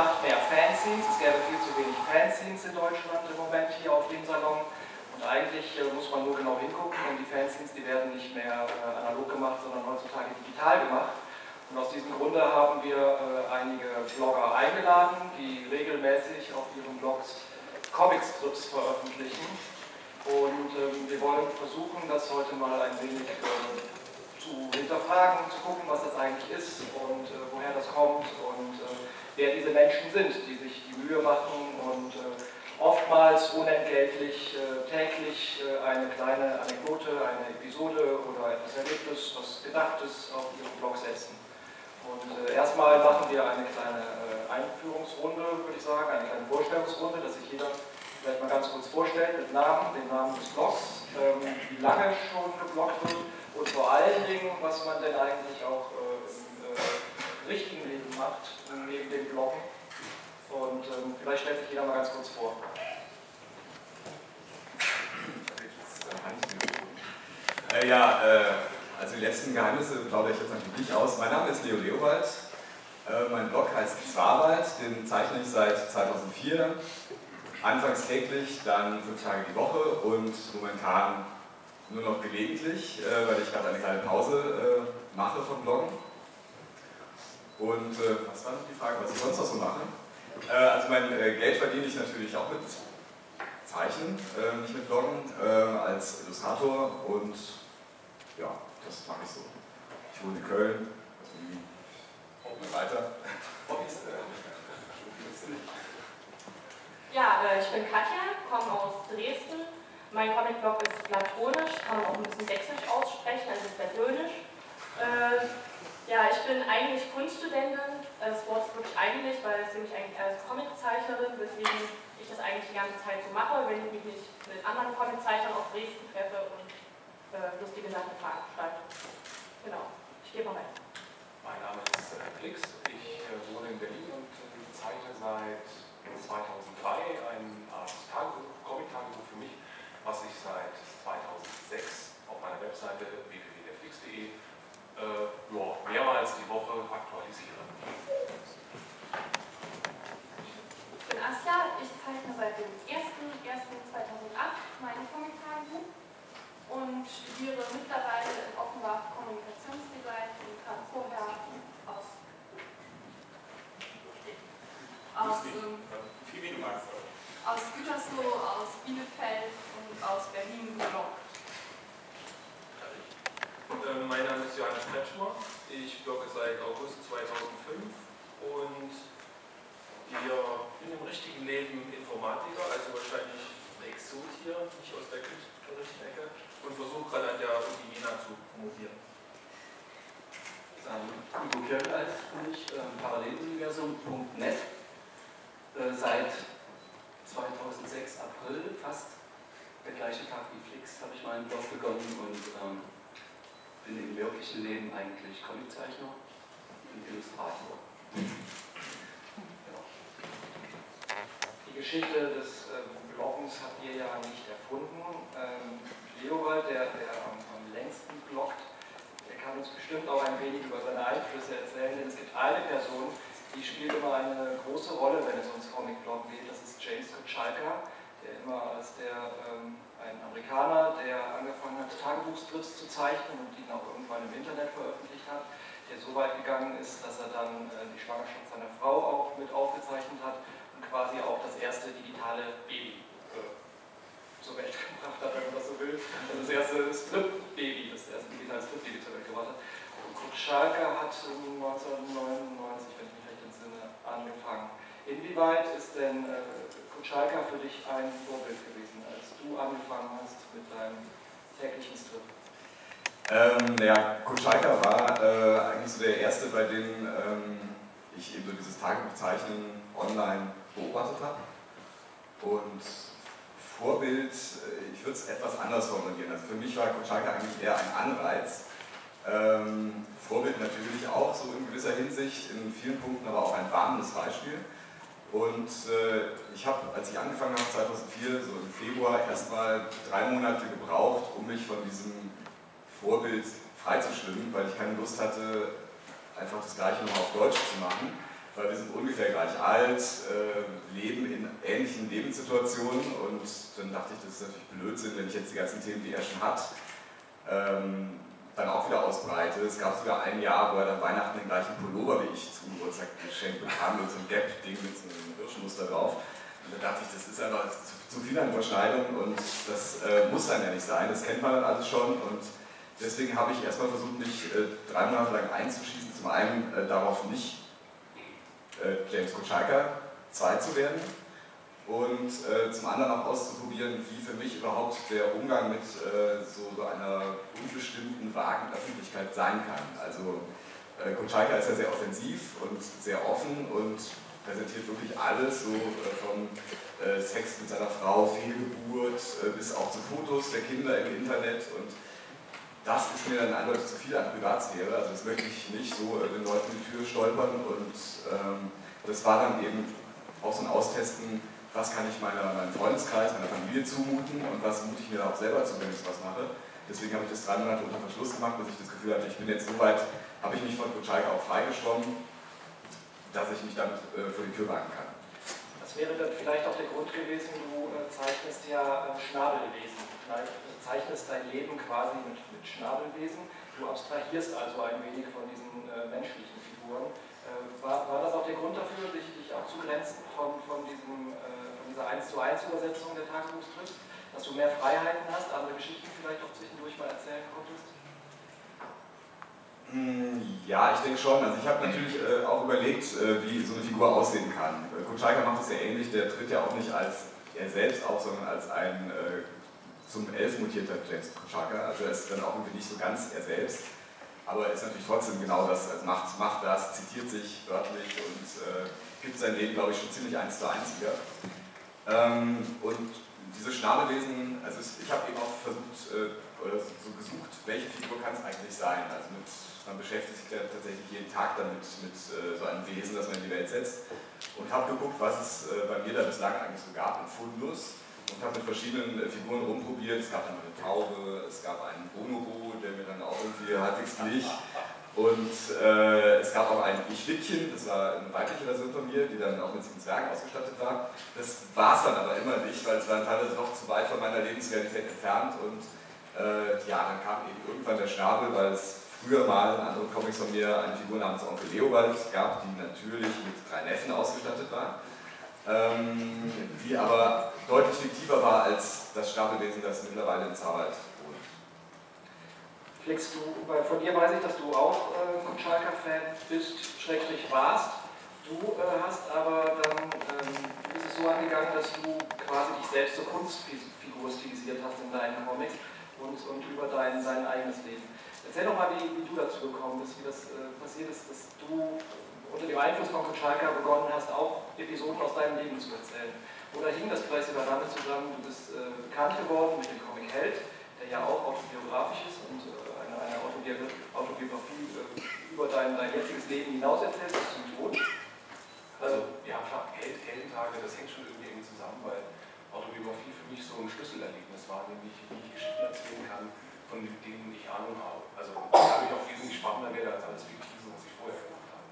macht mehr Fanzines. Es gäbe viel zu wenig Fanzines in Deutschland im Moment hier auf dem Salon. Und eigentlich äh, muss man nur genau hingucken, denn die Fanzines, die werden nicht mehr äh, analog gemacht, sondern heutzutage digital gemacht. Und aus diesem Grunde haben wir äh, einige Blogger eingeladen, die regelmäßig auf ihren Blogs Comicstrips veröffentlichen. Und ähm, wir wollen versuchen, das heute mal ein wenig zu hinterfragen, zu gucken, was das eigentlich ist und woher das kommt und ähm, wer diese Menschen sind, die sich die Mühe machen und äh, oftmals unentgeltlich äh, täglich äh, eine kleine Anekdote, eine Episode oder etwas Erlebtes, was Gedachtes auf ihren Blog setzen. Und äh, erstmal machen wir eine kleine äh, Einführungsrunde, würde ich sagen, eine kleine Vorstellungsrunde, dass sich jeder vielleicht mal ganz kurz vorstellt mit Namen, dem Namen des Blogs, ähm, wie lange schon gebloggt wird und vor allen Dingen, was man denn eigentlich auch äh, im richtigen Leben macht, ähm, neben dem Bloggen. Und ähm, vielleicht stellt sich jeder mal ganz kurz vor. Äh, ja, äh, also die letzten Geheimnisse plaudere ich jetzt natürlich aus. Mein Name ist Leo Leobald. Äh, mein Blog heißt Zwarwald, den zeichne ich seit 2004. Anfangs täglich, dann fünf Tage die Woche und momentan nur noch gelegentlich, weil ich gerade eine kleine Pause mache von Bloggen. Und äh, was war noch die Frage, was ich sonst noch so mache? Äh, also mein äh, Geld verdiene ich natürlich auch mit Zeichnen, äh, nicht mit Bloggen, äh, als Illustrator und ja, das mache ich so. Ich wohne in Köln, also irgendwie hoffen wir weiter. Ja, äh, ich bin Katja, komme aus Dresden. Mein Comicblog ist platonisch, kann man auch ein bisschen sächsisch aussprechen, also platonisch. Äh, ja, ich bin eigentlich Kunststudentin, das Wort ist wirklich eigentlich, weil ich mich eigentlich als Comiczeichnerin, weswegen ich das eigentlich die ganze Zeit so mache, wenn ich mich nicht mit anderen Comiczeichnern aus Dresden treffe und äh, lustige Sachen veranstalten. Genau, ich gehe mal rein. Mein Name ist äh, Flix, ich äh, wohne in Berlin und äh, zeichne seit 2003 ein Art Tagebuch, Comic-Tagebuch für mich, was ich seit 2006 auf meiner Webseite www.derflix.de äh, ja, mehrmals die Woche aktualisiere. Ich bin Asja, ich zeichne seit dem 1.1.2008 meine Comic-Tagebuch und studiere mittlerweile in Offenbach Kommunikationsdesign und habe vorher aus, aus, ähm, aus Gütersloh, aus Bielefeld und aus Berlin gebloggt. Ähm, mein Name ist Johannes Kretschmer, ich blogge seit August 2005 und wir bin im richtigen Leben Informatiker, also wahrscheinlich ein Exot hier, nicht aus der künstlerischen Ecke und versuche gerade an der Uni Jena zu promovieren. Ähm, Udo Kirchleis bin ich, ähm, paralleluniversum.net. Äh, seit 2006 April, fast der gleiche Tag wie Flix, habe ich meinen Blog begonnen und ähm, bin im wirklichen Leben eigentlich Comiczeichner und Illustrator. Ja. Die Geschichte des äh, Bloggens habt ihr ja nicht erfunden. Ähm, Leowald, der, der am, am, längsten bloggt, der kann uns bestimmt auch ein wenig über seine Einflüsse erzählen, denn es gibt eine Person, die spielt immer eine große Rolle, wenn es ums Comic-Blog geht, das ist James Kutschalka, der immer als der, ähm, ein Amerikaner, der angefangen hat, Tagebuchstrips zu zeichnen und die auch irgendwann im Internet veröffentlicht hat, der so weit gegangen ist, dass er dann äh, die Schwangerschaft seiner Frau auch mit aufgezeichnet hat und quasi auch das erste digitale Baby zur Welt gebracht hat, wenn man das so will. Also das erste Strip-Baby, das erste digitale Strip-Baby zur Welt gebracht hat. Und Kutschalka hat 1999, wenn ich mich recht entsinne, angefangen. Inwieweit ist denn äh, Kutschalka für dich ein Vorbild gewesen, als du angefangen hast mit deinem täglichen Strip? Ähm, ja, Kutschalka war äh, eigentlich so der erste, bei dem ähm, ich eben so dieses Tagebuchzeichnen online beobachtet habe. Und Vorbild, äh, ich würde es etwas anders formulieren. Also für mich war Kutschalka eigentlich eher ein Anreiz. Ähm, Vorbild natürlich auch, so in gewisser Hinsicht, in vielen Punkten aber auch ein warmes Beispiel. Und äh, ich habe, als ich angefangen habe, 2004, so im Februar, erstmal drei Monate gebraucht, um mich von diesem Vorbild freizuschwimmen, weil ich keine Lust hatte, einfach das Gleiche nochmal auf Deutsch zu machen weil wir sind ungefähr gleich alt, äh, leben in ähnlichen Lebenssituationen und dann dachte ich, das ist natürlich Blödsinn, wenn ich jetzt die ganzen Themen, die er schon hat, ähm, dann auch wieder ausbreite. Es gab sogar ein Jahr, wo er dann Weihnachten den gleichen Pullover wie ich zum Geburtstag geschenkt bekam, mit so einem Gap-Ding mit so einem Hirschmuster drauf. Und dann dachte ich, das ist einfach zu, zu viel an Überschneidung und das äh, muss dann ja nicht sein, das kennt man dann alles schon und deswegen habe ich erstmal versucht, mich äh, drei Monate lang einzuschießen, zum einen äh, darauf nicht äh, James Kutschalka 2 zu werden und äh, zum anderen auch auszuprobieren, wie für mich überhaupt der Umgang mit äh, so, einer unbestimmten, vagen Öffentlichkeit sein kann. Also äh, Kutschalka ist ja sehr offensiv und sehr offen und präsentiert wirklich alles, so äh, von äh, Sex mit seiner Frau, Fehlgeburt äh, bis auch zu Fotos der Kinder im Internet. Und das ist mir dann eindeutig zu viel an Privatsphäre, also das möchte ich nicht so äh, den Leuten die Tür stolpern. Und ähm, das war dann eben auch so ein Austesten, was kann ich meiner, meinem Freundeskreis, meiner Familie zumuten und was mute ich mir auch selber zu, wenn ich was mache. Deswegen habe ich das drei Monate unter Verschluss gemacht, bis ich das Gefühl hatte, ich bin jetzt so weit, habe ich mich von Kutschalka auch freigeschwommen, dass ich mich damit äh, vor die Tür wagen kann. Das wäre dann vielleicht auch der Grund gewesen, du äh, zeichnest ja äh, Schnabelwesen. Vielleicht zeichnest dein Leben quasi mit, mit Schnabelwesen. Du abstrahierst also ein wenig von diesen äh, menschlichen Figuren. Äh, war, war, das auch der Grund dafür, dich, dich abzugrenzen von, von, diesem, äh, von dieser 1 zu 1 Übersetzung der Tagebuchstrips? Dass du mehr Freiheiten hast, andere Geschichten vielleicht auch zwischendurch mal erzählen konntest? Hm, ja, ich denke schon. Also ich habe natürlich äh, auch überlegt, äh, wie so eine Figur aussehen kann. Äh, Kutschalka macht es sehr ähnlich, der tritt ja auch nicht als er selbst auf, sondern als ein zum Elf mutierter James Kochalka. Also er ist dann auch irgendwie nicht so ganz er selbst, aber er ist natürlich trotzdem genau das, also macht, macht das, zitiert sich wörtlich und äh, gibt sein Leben, glaube ich, schon ziemlich eins zu eins wieder. Ähm, und diese Schnabelwesen, also ich habe eben auch versucht, äh, oder so gesucht, welche Figur kann es eigentlich sein. Also mit, man beschäftigt sich ja tatsächlich jeden Tag damit, mit äh, so einem Wesen, das man in die Welt setzt. Und habe geguckt, was es äh, bei mir da bislang eigentlich so gab in Fundus und habe mit verschiedenen äh, Figuren rumprobiert. Es gab dann eine Taube, es gab einen Bonobo, der mir dann auch irgendwie halbwegs glich. Und äh, es gab auch ein Schlittchen, das war eine weibliche Version von mir, die dann auch mit sieben Zwergen ausgestattet war. Das war es dann aber immer nicht, weil es war teilweise noch zu weit von meiner Lebensrealität entfernt. Und äh, ja, dann kam eben irgendwann der Schnabel, weil es früher mal in anderen Comics von mir eine Figur namens Onkel Leopold gab, die natürlich mit drei Neffen ausgestattet war ähm, die aber deutlich fiktiver war als das Stapelwesen, das mittlerweile in Zauberwald Flix, du, von dir weiß ich, dass du auch äh, Kotschalka-Fan bist, schrägstrich warst. Du äh, hast aber dann, ähm, ist es so angegangen, dass du quasi dich selbst zur Kunstfigur stilisiert hast in deinen Comics und, und über dein, dein eigenes Leben. Erzähl doch mal, wie, wie du dazu gekommen bist, wie das äh, passiert ist, dass du unter dem Einfluss von Kotschalka begonnen hast, auch Episoden aus deinem Leben zu erzählen. Oder hing das vielleicht sogar damit zusammen, du bist äh, bekannt geworden mit dem Comic Held, der ja auch autobiografisch ist und äh, eine, eine Autobiografie äh, über dein, dein jetziges Leben hinaus erzählt bis zum Tod? Also, ja klar, Held, Heldentage, das hängt schon irgendwie zusammen, weil Autobiografie für mich so ein Schlüsselerlebnis war, nämlich wie ich Geschichten erzählen kann, von denen ich Ahnung habe. Also, da habe ich auch wesentlich spannender wäre als alles Fiktive, was ich vorher gemacht habe.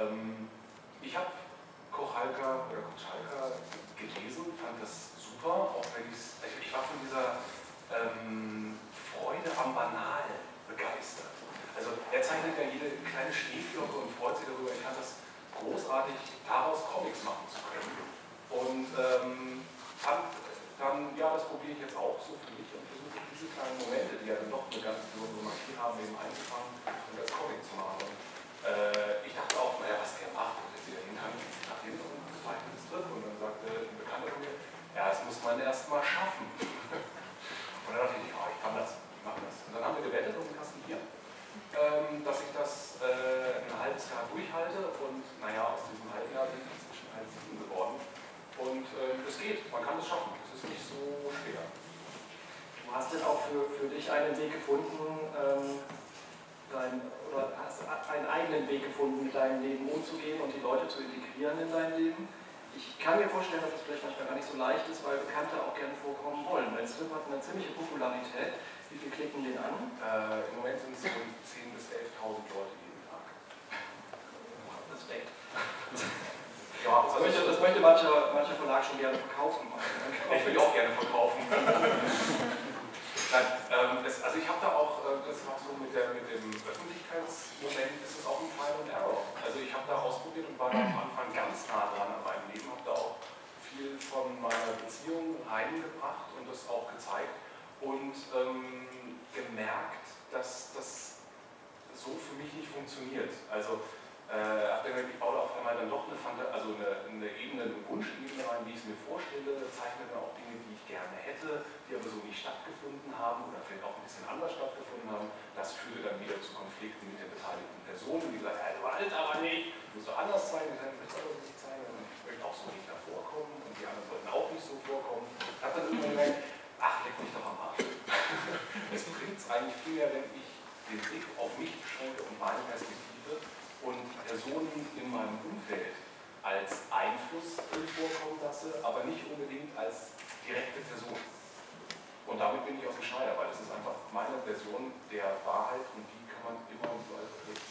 Ähm, ich habe Kochalka oder Kochalka gelesen, fand das super, auch wenn ich ich war von dieser ähm, Freude am Banal begeistert. Also er zeichnet ja jede kleine Schneeflocke und freut sich darüber. Ich fand das großartig, daraus Comics machen zu können. Und ähm, fand dann, ja, das probiere ich jetzt auch so für mich und versuche diese kleinen Momente, die ja dann doch eine ganz besondere Magie haben, eben einzufangen und als Comic zu machen. Äh, ich dachte auch, naja, was der macht, und jetzt wieder hinten nach hinten und gezeichnet ist drin. Und dann sagte ein Bekannter von mir, ja, das muss man erst mal schaffen. und dann dachte ich, ja, ich kann das. Und dann haben wir gewettet um den Kasten Bier, ähm, dass ich das äh, ein halbes Jahr durchhalte. Und naja, aus diesem halben Jahr sind inzwischen halt sieben geworden. Und äh, es geht, man kann es schaffen. Es ist nicht so schwer. Du hast denn auch für, für dich einen Weg gefunden, ähm, dein, oder hast einen eigenen Weg gefunden, mit deinem Leben umzugehen und die Leute zu integrieren in dein Leben. Ich kann mir vorstellen, dass das vielleicht manchmal gar nicht so leicht ist, weil Bekannte auch gerne vorkommen wollen. Dein Strip hat eine ziemliche Popularität. Wie viel klicken den an? Äh, Im Moment sind es so 10.000 bis 11.000 Leute jeden Tag. Respekt. Ja, das, möchte, das möchte mancher, mancher Verlag schon gerne verkaufen. Ich will auch gerne verkaufen. Nein, ähm, es, also ich habe da auch, äh, das war so mit, der, mit dem Öffentlichkeitsmoment, ist es auch ein Trial and Error. Also ich habe da ausprobiert und war da am Anfang ganz nah dran an meinem Leben, habe da auch viel von meiner Beziehung heimgebracht und das auch gezeigt und ähm, gemerkt, dass das so für mich nicht funktioniert. Also äh, habe dann ich baue auf einmal dann doch eine, also eine, eine Ebene, eine Wunschebene rein, wie ich es mir vorstelle, zeichne dann auch Dinge, die ich gerne hätte, die aber so nicht stattgefunden haben oder vielleicht auch ein bisschen anders stattgefunden haben. Das führte dann wieder zu Konflikten mit der beteiligten Person, die sagt, ja, du alt aber nicht, du musst doch anders zeigen, ich möchte aber nicht zeigen, ich möchte auch so nicht da vorkommen und die anderen sollten auch nicht so vorkommen. Ich habe dann irgendwann gemerkt, ach, leck mich doch am Arsch. es bringt es eigentlich viel mehr, wenn ich den Blick auf mich beschränke und meine Perspektive und Personen in meinem Umfeld als Einfluss vorkommen lasse, aber nicht unbedingt als direkte Person. Und damit bin ich aus dem Schneider, weil es ist einfach meine Version der Wahrheit und die kann man immer und überall vertreten.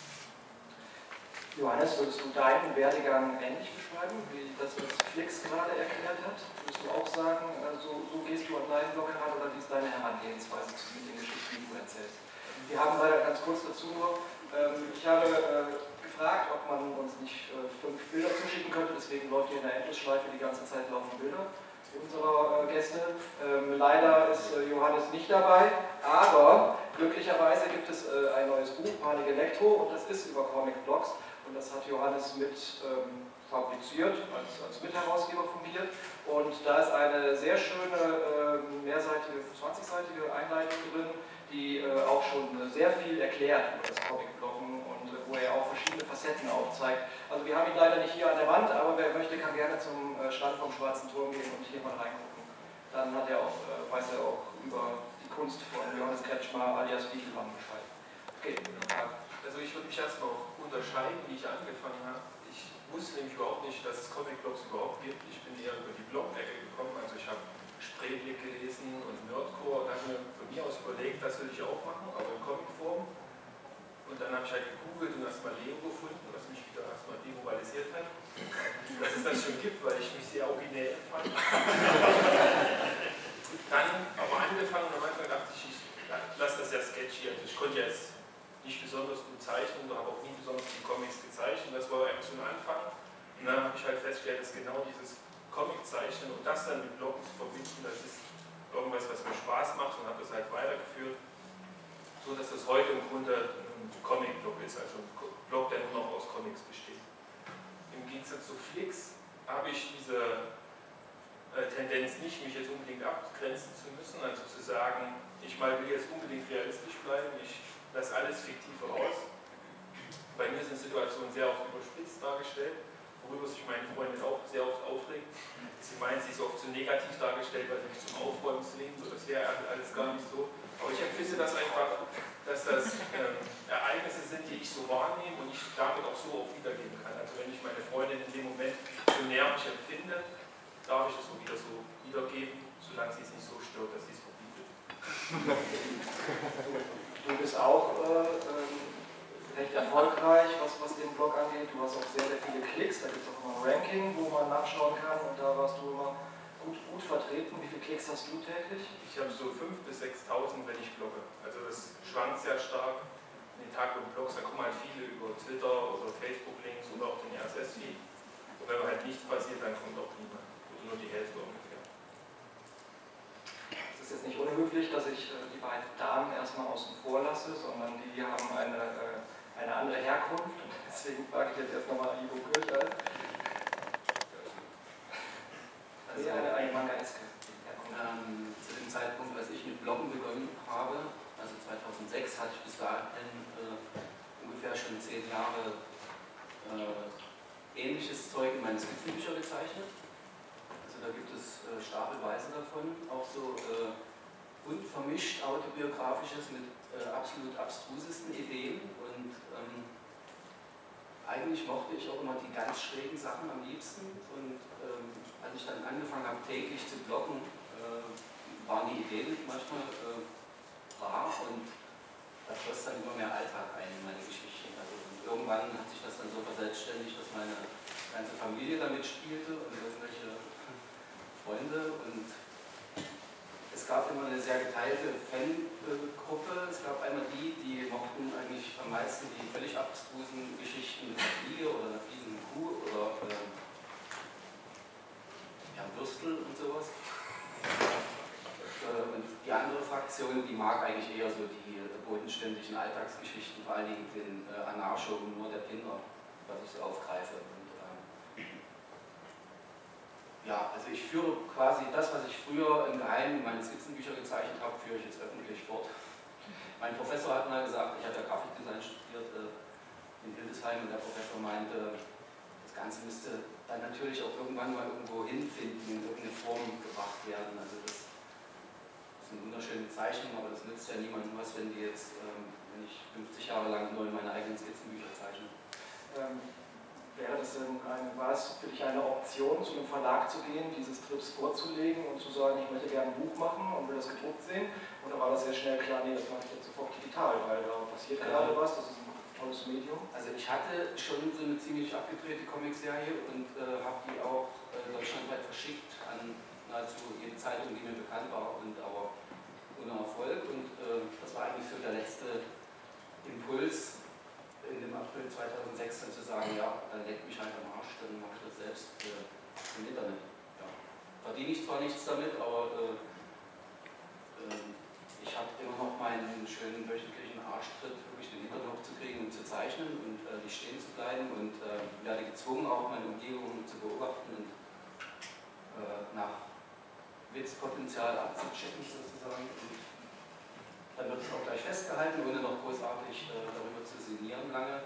Johannes, würdest du deinen Werdegang ähnlich beschreiben, wie das, was Flix gerade erklärt hat? Würdest du auch sagen, also, so gehst du an deinen Blog heran oder wie ist deine Herangehensweise zu den Geschichten, die du erzählst? Wir haben leider ganz kurz dazu noch, ähm, ich habe äh, gefragt, ob man uns nicht äh, fünf Bilder zuschicken könnte, deswegen läuft hier in der Endlosschleife die ganze Zeit laufen Bilder unserer äh, Gäste. Ähm, leider ist äh, Johannes nicht dabei, aber glücklicherweise gibt es ein neues Buch, Panik Elektro, und das ist über Comic Blogs. Und das hat Johannes mit ähm, fabriziert, als, als Mitherausgeber fungiert. Und da ist eine sehr schöne, äh, mehrseitige, 20-seitige Einleitung drin, die äh, auch schon sehr viel erklärt über das Comic-Bloggen und äh, wo er auch verschiedene Facetten aufzeigt. Also wir haben ihn leider nicht hier an der Wand, aber wer möchte, kann gerne zum äh, Stand vom Schwarzen Turm gehen und hier mal reingucken. Dann hat er auch, äh, weiß er auch über die Kunst von Johannes Kretschmer alias Wiegelmann Bescheid. Okay. Also ich würde mich erstmal unterscheiden, wie ich angefangen habe. Ich wusste nämlich überhaupt nicht, dass es Comic-Blogs überhaupt gibt. Ich bin eher über die Blog-Ecke gekommen. Also ich habe Spreeblick gelesen und Nerdcore und habe mir von mir aus überlegt, das will ich auch machen, aber in Comicform. Und dann habe ich halt gegoogelt und erstmal Leo gefunden, was mich wieder erstmal demoralisiert hat. Dass es das schon gibt, weil ich mich sehr originell empfand. dann aber angefangen und am Anfang dachte ich, ich lasse das ja sketchy. Also ich konnte jetzt nicht besonders gut zeichnen und habe auch nie besonders die Comics gezeichnet. Das war eigentlich so ein Anfang. Und dann habe ich halt festgestellt, dass genau dieses Comic-Zeichnen und das dann mit Bloggen zu verbinden, das ist irgendwas, was mir Spaß macht und habe das halt weitergeführt, so dass das heute im Grunde ein Comic-Blog ist, also ein Blog, der nur noch aus Comics besteht. Im Gegensatz zu Flix habe ich diese äh, Tendenz nicht, mich jetzt unbedingt abgrenzen zu müssen, also zu sagen, ich mal will jetzt unbedingt realistisch bleiben, ich das alles fiktiv raus. Bei mir sind Situationen sehr oft überspitzt dargestellt, worüber sich meine Freundin auch sehr oft aufregt. Sie meint, sie ist oft zu negativ dargestellt, weil sie mich zum Aufräumen zwingen, so das wäre alles gar nicht so. Aber ich empfinde das einfach, dass das ähm, Ereignisse sind, die ich so wahrnehme und ich damit auch so auch wiedergeben kann. Also wenn ich meine Freundin in dem Moment so nervig empfinde, darf ich es auch wieder so wiedergeben, solange sie es nicht so stört, dass sie es verbietet. Du bist auch äh, ähm, recht erfolgreich, was, was den Blog angeht. Du hast auch sehr, sehr viele Klicks. Da gibt es auch immer ein Ranking, wo man nachschauen kann. Und da warst du immer gut, gut vertreten. Wie viele Klicks hast du täglich? Ich habe so 5.000 bis 6.000, wenn ich blogge. Also das schwankt sehr stark. In den Tag mit Blogs, da kommen halt viele über Twitter oder Facebook-Links oder auch den RSS-Feed. Und wenn halt nichts passiert, dann kommt auch niemand. Oder nur die Hälfte ungefähr ist jetzt nicht unhöflich, dass ich äh, die beiden Damen erstmal außen vor lasse, sondern die haben eine, äh, eine andere Herkunft. Und deswegen frage ich jetzt erst nochmal Ivo Kirchers. Also, eine, eine Manga-eske. Ähm, zu dem Zeitpunkt, als ich mit Bloggen begonnen habe, also 2006, hatte ich bis dahin äh, ungefähr schon zehn Jahre äh, ähnliches Zeug in meine Skizzenbücher gezeichnet. Da gibt es äh, stapelweise davon, auch so äh, bunt vermischt autobiografisches mit äh, absolut abstrusesten Ideen. Und ähm, eigentlich mochte ich auch immer die ganz schrägen Sachen am liebsten. Und ähm, als ich dann angefangen habe täglich zu bloggen, äh, waren die Ideen manchmal äh, rar und da floss dann immer mehr Alltag ein in meine Geschichten. Also irgendwann hat sich das dann so verselbstständigt, dass meine ganze Familie damit spielte und irgendwelche Freunde und es gab immer eine sehr geteilte Fangruppe. Es gab einmal die, die mochten eigentlich am meisten die völlig abstrusen Geschichten mit einer Fliege oder einer fliegenden Kuh oder äh, ja, Bürstel und sowas. Äh, und die andere Fraktion, die mag eigentlich eher so die bodenständigen Alltagsgeschichten, vor allen Dingen den äh, Anarcho-Humor der Kinder, was ich so aufgreife. Ja, also ich führe quasi das, was ich früher im Geheimen in meine Skizzenbücher gezeichnet habe, führe ich jetzt öffentlich fort. Mein Professor hat mal gesagt, ich habe ja Grafikdesign studiert äh, in Hildesheim und der Professor meinte, das Ganze müsste dann natürlich auch irgendwann mal irgendwo hinfinden, in irgendeine Form gebracht werden. Also das, das sind wunderschöne Zeichnungen, aber das nützt ja niemandem was, wenn die jetzt, ähm, wenn ich 50 Jahre lang nur in meine eigenen Skizzenbücher zeichne. Ähm Wäre das denn eine, war es für dich eine Option, zu einem Verlag zu gehen, diese Strips vorzulegen und zu sagen, ich möchte gerne ein Buch machen und will das gedruckt sehen? Oder war das sehr schnell klar, nee, das mache ich jetzt sofort digital, weil da passiert ähm, gerade was, das ist ein tolles Medium? Also ich hatte schon so eine ziemlich abgedrehte Comicserie und äh, habe die auch äh, deutschlandweit verschickt an nahezu jede Zeitung, die mir bekannt war und aber ohne Erfolg. Und äh, das war eigentlich so der letzte Impuls, in dem April 2006 dann zu sagen, ja, dann leckt mich halt am Arsch, dann mache ich das selbst äh, im Internet. Ja. Verdiene ich zwar nichts damit, aber äh, äh, ich habe immer noch meinen schönen wöchentlichen Arschtritt, wirklich den Hintern hochzukriegen und zu zeichnen und äh, nicht stehen zu bleiben und äh, werde gezwungen, auch meine Umgebung zu beobachten und äh, nach Witzpotenzial abzuchecken sozusagen. Und dann wird es auch gleich festgehalten, ohne noch großartig äh, darüber zu sinnieren lange.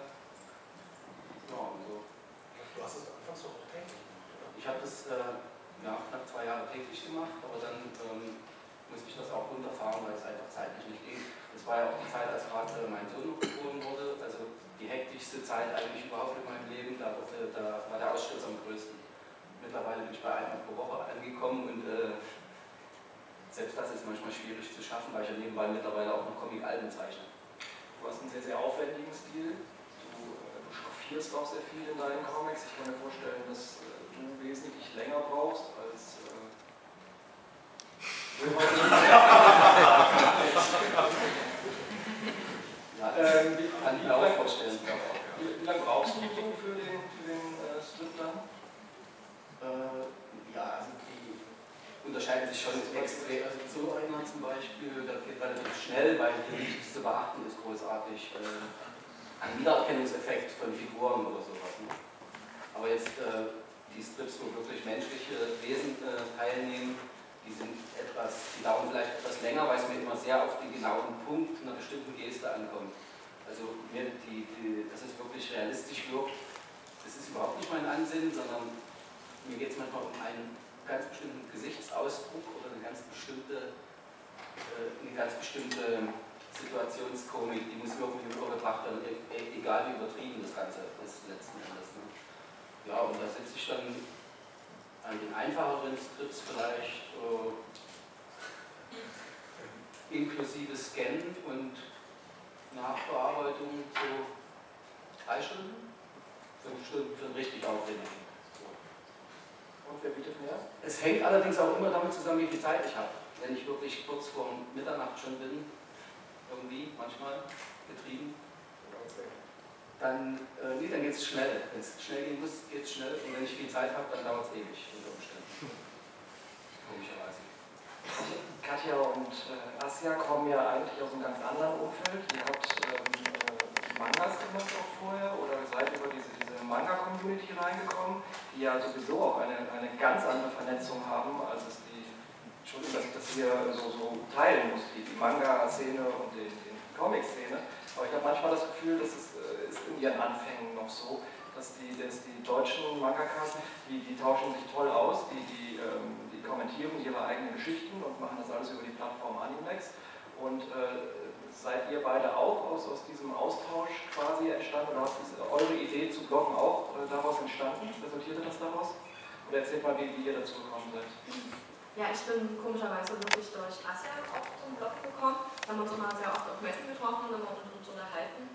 Ja, und so. Du hast es anfangs auch täglich gemacht, oder? Ich habe das äh, ja, knapp zwei Jahre täglich gemacht, aber dann ähm, musste ich das auch runterfahren, weil es einfach zeitlich nicht ging. Das war ja auch die Zeit, als gerade äh, mein Sohn noch geboren wurde, also die hektischste Zeit eigentlich überhaupt in meinem Leben, da, wurde, da war der Aussturz am größten. Mittlerweile bin ich bei einmal pro Woche angekommen und äh, selbst das ist manchmal schwierig zu schaffen, weil ich ja nebenbei mittlerweile auch noch Comic-Alben zeichne. Du hast einen sehr, sehr aufwendigen Stil. Du, äh, schraffierst auch sehr viel in deinen Comics. Ich kann mir vorstellen, dass äh, du wesentlich länger brauchst als. Äh, Ja, ähm, wie, kann ich mir auch lang, vorstellen. wie, lange brauchst du so für den, für den äh, Strip dann? Äh, ja, also unterscheiden sich schon extrem. Also so einer zum Beispiel, das geht relativ schnell, weil hier nichts zu beachten ist großartig. Äh, ein Wiedererkennungseffekt von Figuren oder sowas. Ne? Aber jetzt äh, die Strips, wo wirklich menschliche Wesen äh, teilnehmen, die sind etwas, die dauern vielleicht etwas länger, weil es mir immer sehr auf den genauen Punkt einer bestimmten Geste ankommt. Also mir die, die, dass es wirklich realistisch wirkt, das ist überhaupt nicht mein Ansinnen, sondern mir geht es manchmal um einen ganz bestimmten Gesichtsausdruck oder eine ganz bestimmte, äh, eine ganz bestimmte Situationskomik, die muss irgendwie übergebracht werden, e e egal wie übertrieben das Ganze ist letzten Endes. Ne? Ja, und da sitze ich dann an den einfacheren Strips vielleicht äh, inklusive Scannen und Nachbearbeitung so drei Stunden, fünf Stunden für einen richtig aufwendigen. Und wer bietet mehr? Es hängt allerdings auch immer damit zusammen, wie viel Zeit ich habe. Wenn ich wirklich kurz vor Mitternacht schon bin, irgendwie manchmal getrieben, dann, äh, nee, dann geht es schnell. Wenn es schnell gehen muss, geht es schnell. Und wenn ich viel Zeit habe, dann dauert es ewig unter Umständen. Komischerweise. Katja und äh, Asja kommen ja eigentlich aus einem ganz anderen Umfeld. Ihr habt ähm, äh, Mangas gemacht auch vorher oder seid über diese, Manga-Community reingekommen, die ja sowieso auch eine, eine ganz andere Vernetzung haben, als es die, Entschuldigung, dass ich das hier so, so teilen muss, die, die Manga-Szene und die, die Comic-Szene. Aber ich habe manchmal das Gefühl, dass es äh, ist in ihren Anfängen noch so, dass die, dass die deutschen Mangakas, die, die tauschen sich toll aus, die, die, ähm, die kommentieren ihre eigenen Geschichten und machen das alles über die Plattform Animex. Und äh, seid ihr beide auch aus, aus diesem Austausch quasi entstanden oder ist eure Idee zu bloggen auch äh, daraus entstanden? Resultierte das daraus? Oder erzählt mal, wie, wie ihr dazu gekommen seid. Ja, ich bin komischerweise wirklich durch ASEAN auch zum Blog gekommen. Wir haben uns immer sehr oft auf Messen getroffen und uns unterhalten.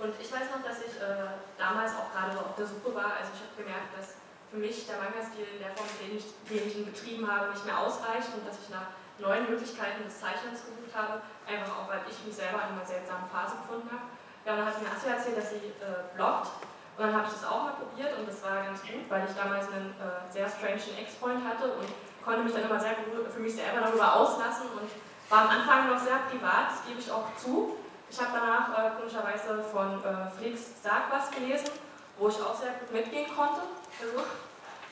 Und ich weiß noch, dass ich äh, damals auch gerade so auf der Suche war. Also ich habe gemerkt, dass für mich der Manga-Stil in der Form, den ich, den ich ihn betrieben habe, nicht mehr ausreicht und dass ich nach neuen Möglichkeiten des Zeichnens gesucht habe, einfach auch, weil ich mich selber in einer seltsamen Phase gefunden habe. Ja, und dann hat mir Asya erzählt, dass sie äh, bloggt und dann habe ich das auch mal probiert und das war ganz gut, weil ich damals einen äh, sehr strangen Ex-Freund hatte und konnte mich dann immer sehr gut für mich selber darüber auslassen und war am Anfang noch sehr privat, das gebe ich auch zu. Ich habe danach äh, komischerweise von äh, Flix Stark was gelesen, wo ich auch sehr gut mitgehen konnte. Also,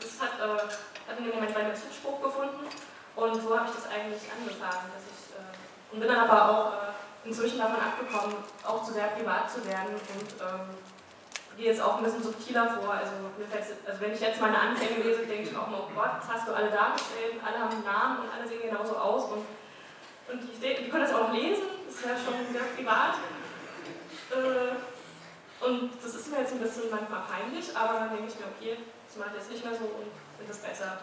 das hat, äh, hat in dem Moment mir Zuspruch gefunden und so habe ich das eigentlich angefangen. Dass ich, äh, und bin dann aber auch äh, inzwischen davon abgekommen, auch zu sehr privat zu werden und ähm, gehe jetzt auch ein bisschen subtiler vor. Also, also wenn ich jetzt meine Anfänge lese, denke ich auch noch, oh Gott, das hast du alle dargestellt, alle haben einen Namen und alle sehen genauso aus. Und, und die, die können das auch lesen, das ist ja schon sehr privat. Äh, und das ist mir jetzt ein bisschen manchmal peinlich, aber dann denke ich mir, okay, das mache ich jetzt nicht mehr so und finde das besser.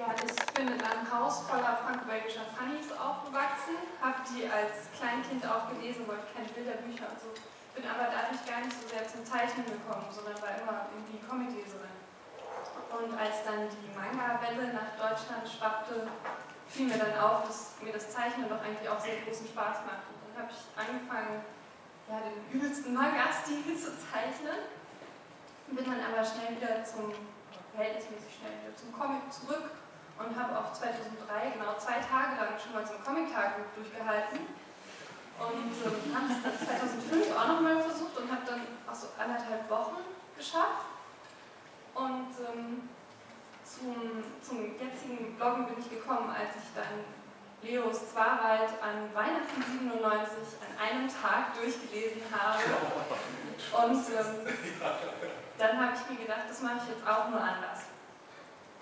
Ja, ich bin in einem Haus voller franco-belgischer Funnies aufgewachsen, habe die als Kleinkind auch gelesen, wollte keine Bilderbücher und so. Bin aber dadurch gar nicht so sehr zum Zeichnen gekommen, sondern war immer irgendwie Comedy-Leserin. Und als dann die Manga-Welle nach Deutschland schwappte, fiel mir dann auf, dass mir das Zeichnen doch eigentlich auch sehr großen Spaß macht. Und dann habe ich angefangen, ja, den übelsten Manga-Stil zu zeichnen. Bin dann aber schnell wieder zum, verhältnismäßig schnell wieder zum Comic zurück und habe auch 2003 genau zwei Tage lang schon mal so ein Comic-Tagebuch durchgehalten und ähm, habe es dann 2005 auch nochmal versucht und habe dann auch so anderthalb Wochen geschafft und ähm, zum, zum jetzigen Bloggen bin ich gekommen, als ich dann Leos Zwarwald an Weihnachten 97 an einem Tag durchgelesen habe. Und ähm, dann habe ich mir gedacht, das mache ich jetzt auch nur anders.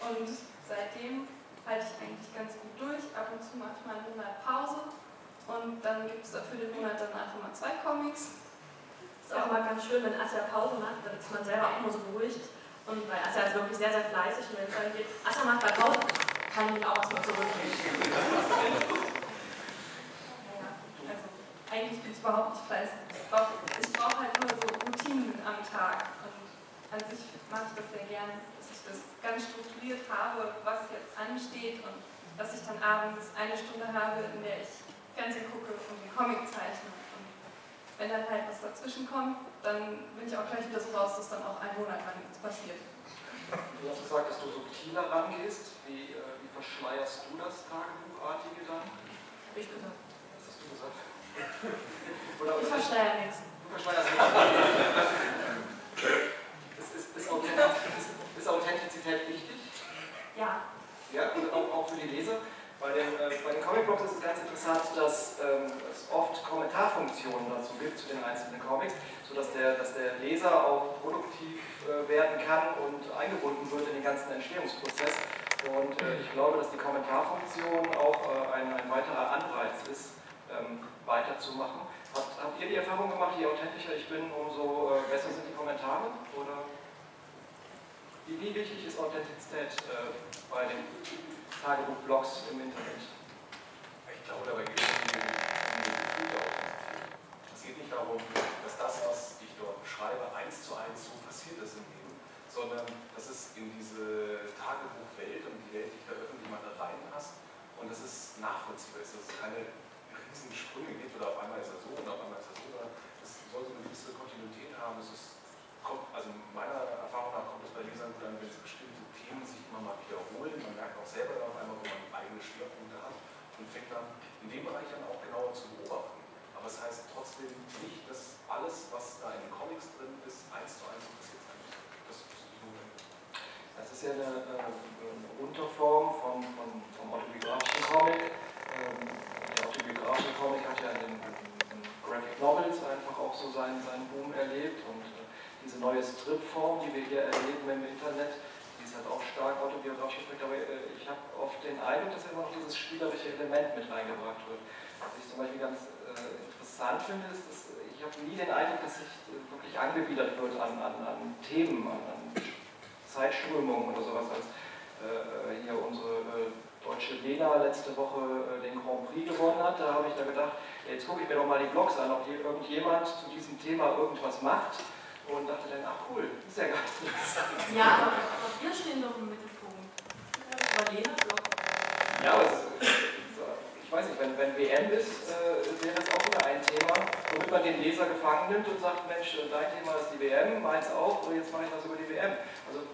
Und seitdem halte ich eigentlich ganz gut durch. Ab und zu mache ich mal einen Monat Pause und dann gibt es dafür den Monat danach immer zwei Comics. Ist auch mal ganz schön, wenn Asja Pause macht, dann ist man selber auch immer so beruhigt. Und weil Asja ist wirklich sehr, sehr fleißig und wenn es dann geht, Asja macht bei Pause, kann ich mich auch was mal zurücknehmen. Naja, also eigentlich bin ich überhaupt nicht fleißig. Ich brauche brauch halt nur so Routinen am Tag. Und an sich mache ich das sehr gerne, das ganz strukturiert habe, was jetzt ansteht und dass ich dann abends eine Stunde habe, in der ich Fernsehen gucke und den Comic zeichne. Und wenn dann halt was dazwischen kommt, dann bin ich auch gleich wieder so raus, dass dann auch ein Monat lang nichts passiert. Du hast gesagt, dass du subtiler rangehst. Wie, äh, wie verschleierst du das Tagebuchartige dann? Hab ich gesagt. Was hast du gesagt? Oder, ich verschleier nichts. Du verschleierst nichts. ist, ist, ist, Authentizität, ist, ist Authentizität wichtig? Ja. Ja, und auch, auch für die Leser. Bei den, äh, bei den Comicblogs ist es ganz interessant, dass ähm, es oft Kommentarfunktionen dazu gibt, zu den einzelnen Comics, sodass der, dass der Leser auch produktiv äh, werden kann und eingebunden wird in den ganzen Entstehungsprozess. Und äh, ich glaube, dass die Kommentarfunktion auch äh, ein, ein weiterer Anreiz ist, ähm, weiterzumachen. Habt, habt ihr die Erfahrung gemacht, je authentischer ich bin, umso äh, besser sind die Kommentare? Oder wie, wichtig ist Authentizität äh, bei den Tagebuch-Blogs im Internet. Ich glaube, dabei geht es um die auch. Es geht nicht darum, dass das, was ich dort schreibe, eins zu eins so passiert ist im Leben, sondern dass es in diese Tagebuchwelt und die Welt, die ich da öffentlich mal rein hast, und dass es nachvollziehbar ist, dass es keine riesen Sprünge gibt oder auf einmal ist er so und auf einmal ist er so, es soll so eine gewisse Kontinuität haben. Es ist, kommt, also meiner Erfahrung nach kommt es bei Lesern an, wenn es bestimmte Themen sich immer mal wiederholen. Man merkt auch selber auf einmal, wo man eigene Schwerpunkte hat und fängt dann in dem Bereich dann auch genauer zu beobachten. Aber es das heißt trotzdem nicht, dass alles, was da in den Comics drin ist, eins zu eins passiert sein muss. Das ist nicht notwendig. Das ist ja eine, eine Unterform vom, vom, vom autobiografischen Comic. Ähm, der autobiografische Comic hat ja in den Graphic Novels einfach auch so seinen, seinen Boom erlebt und diese neue Stripform, die wir hier erleben im Internet, ist halt auch stark autobiografisch geprägt, aber äh, ich habe oft den Eindruck, dass immer noch dieses spielerische Element mit reingebracht wird. Was ich zum Beispiel ganz äh, interessant finde, ist, dass ich habe nie den Eindruck, dass sich äh, wirklich angebiedert wird an, an, an Themen, an, an Zeitströmungen oder sowas, als äh, hier unsere äh, deutsche Lena letzte Woche äh, den Grand Prix gewonnen hat. Da habe ich da gedacht, jetzt gucke ich mir doch mal die Blogs an, ob hier irgendjemand zu diesem Thema irgendwas macht und dachte dann, ach cool, ist ja ganz interessant. Ja, aber, aber wir stehen doch im Mittelpunkt. Aber Lena Block. Ja, aber es, ich weiß nicht, wenn, wenn WM ist, äh, wäre das auch wieder ein Thema, womit man den Leser gefangen nimmt und sagt, Mensch, dein Thema ist die WM, meins auch, und jetzt mache ich was über die WM. Also,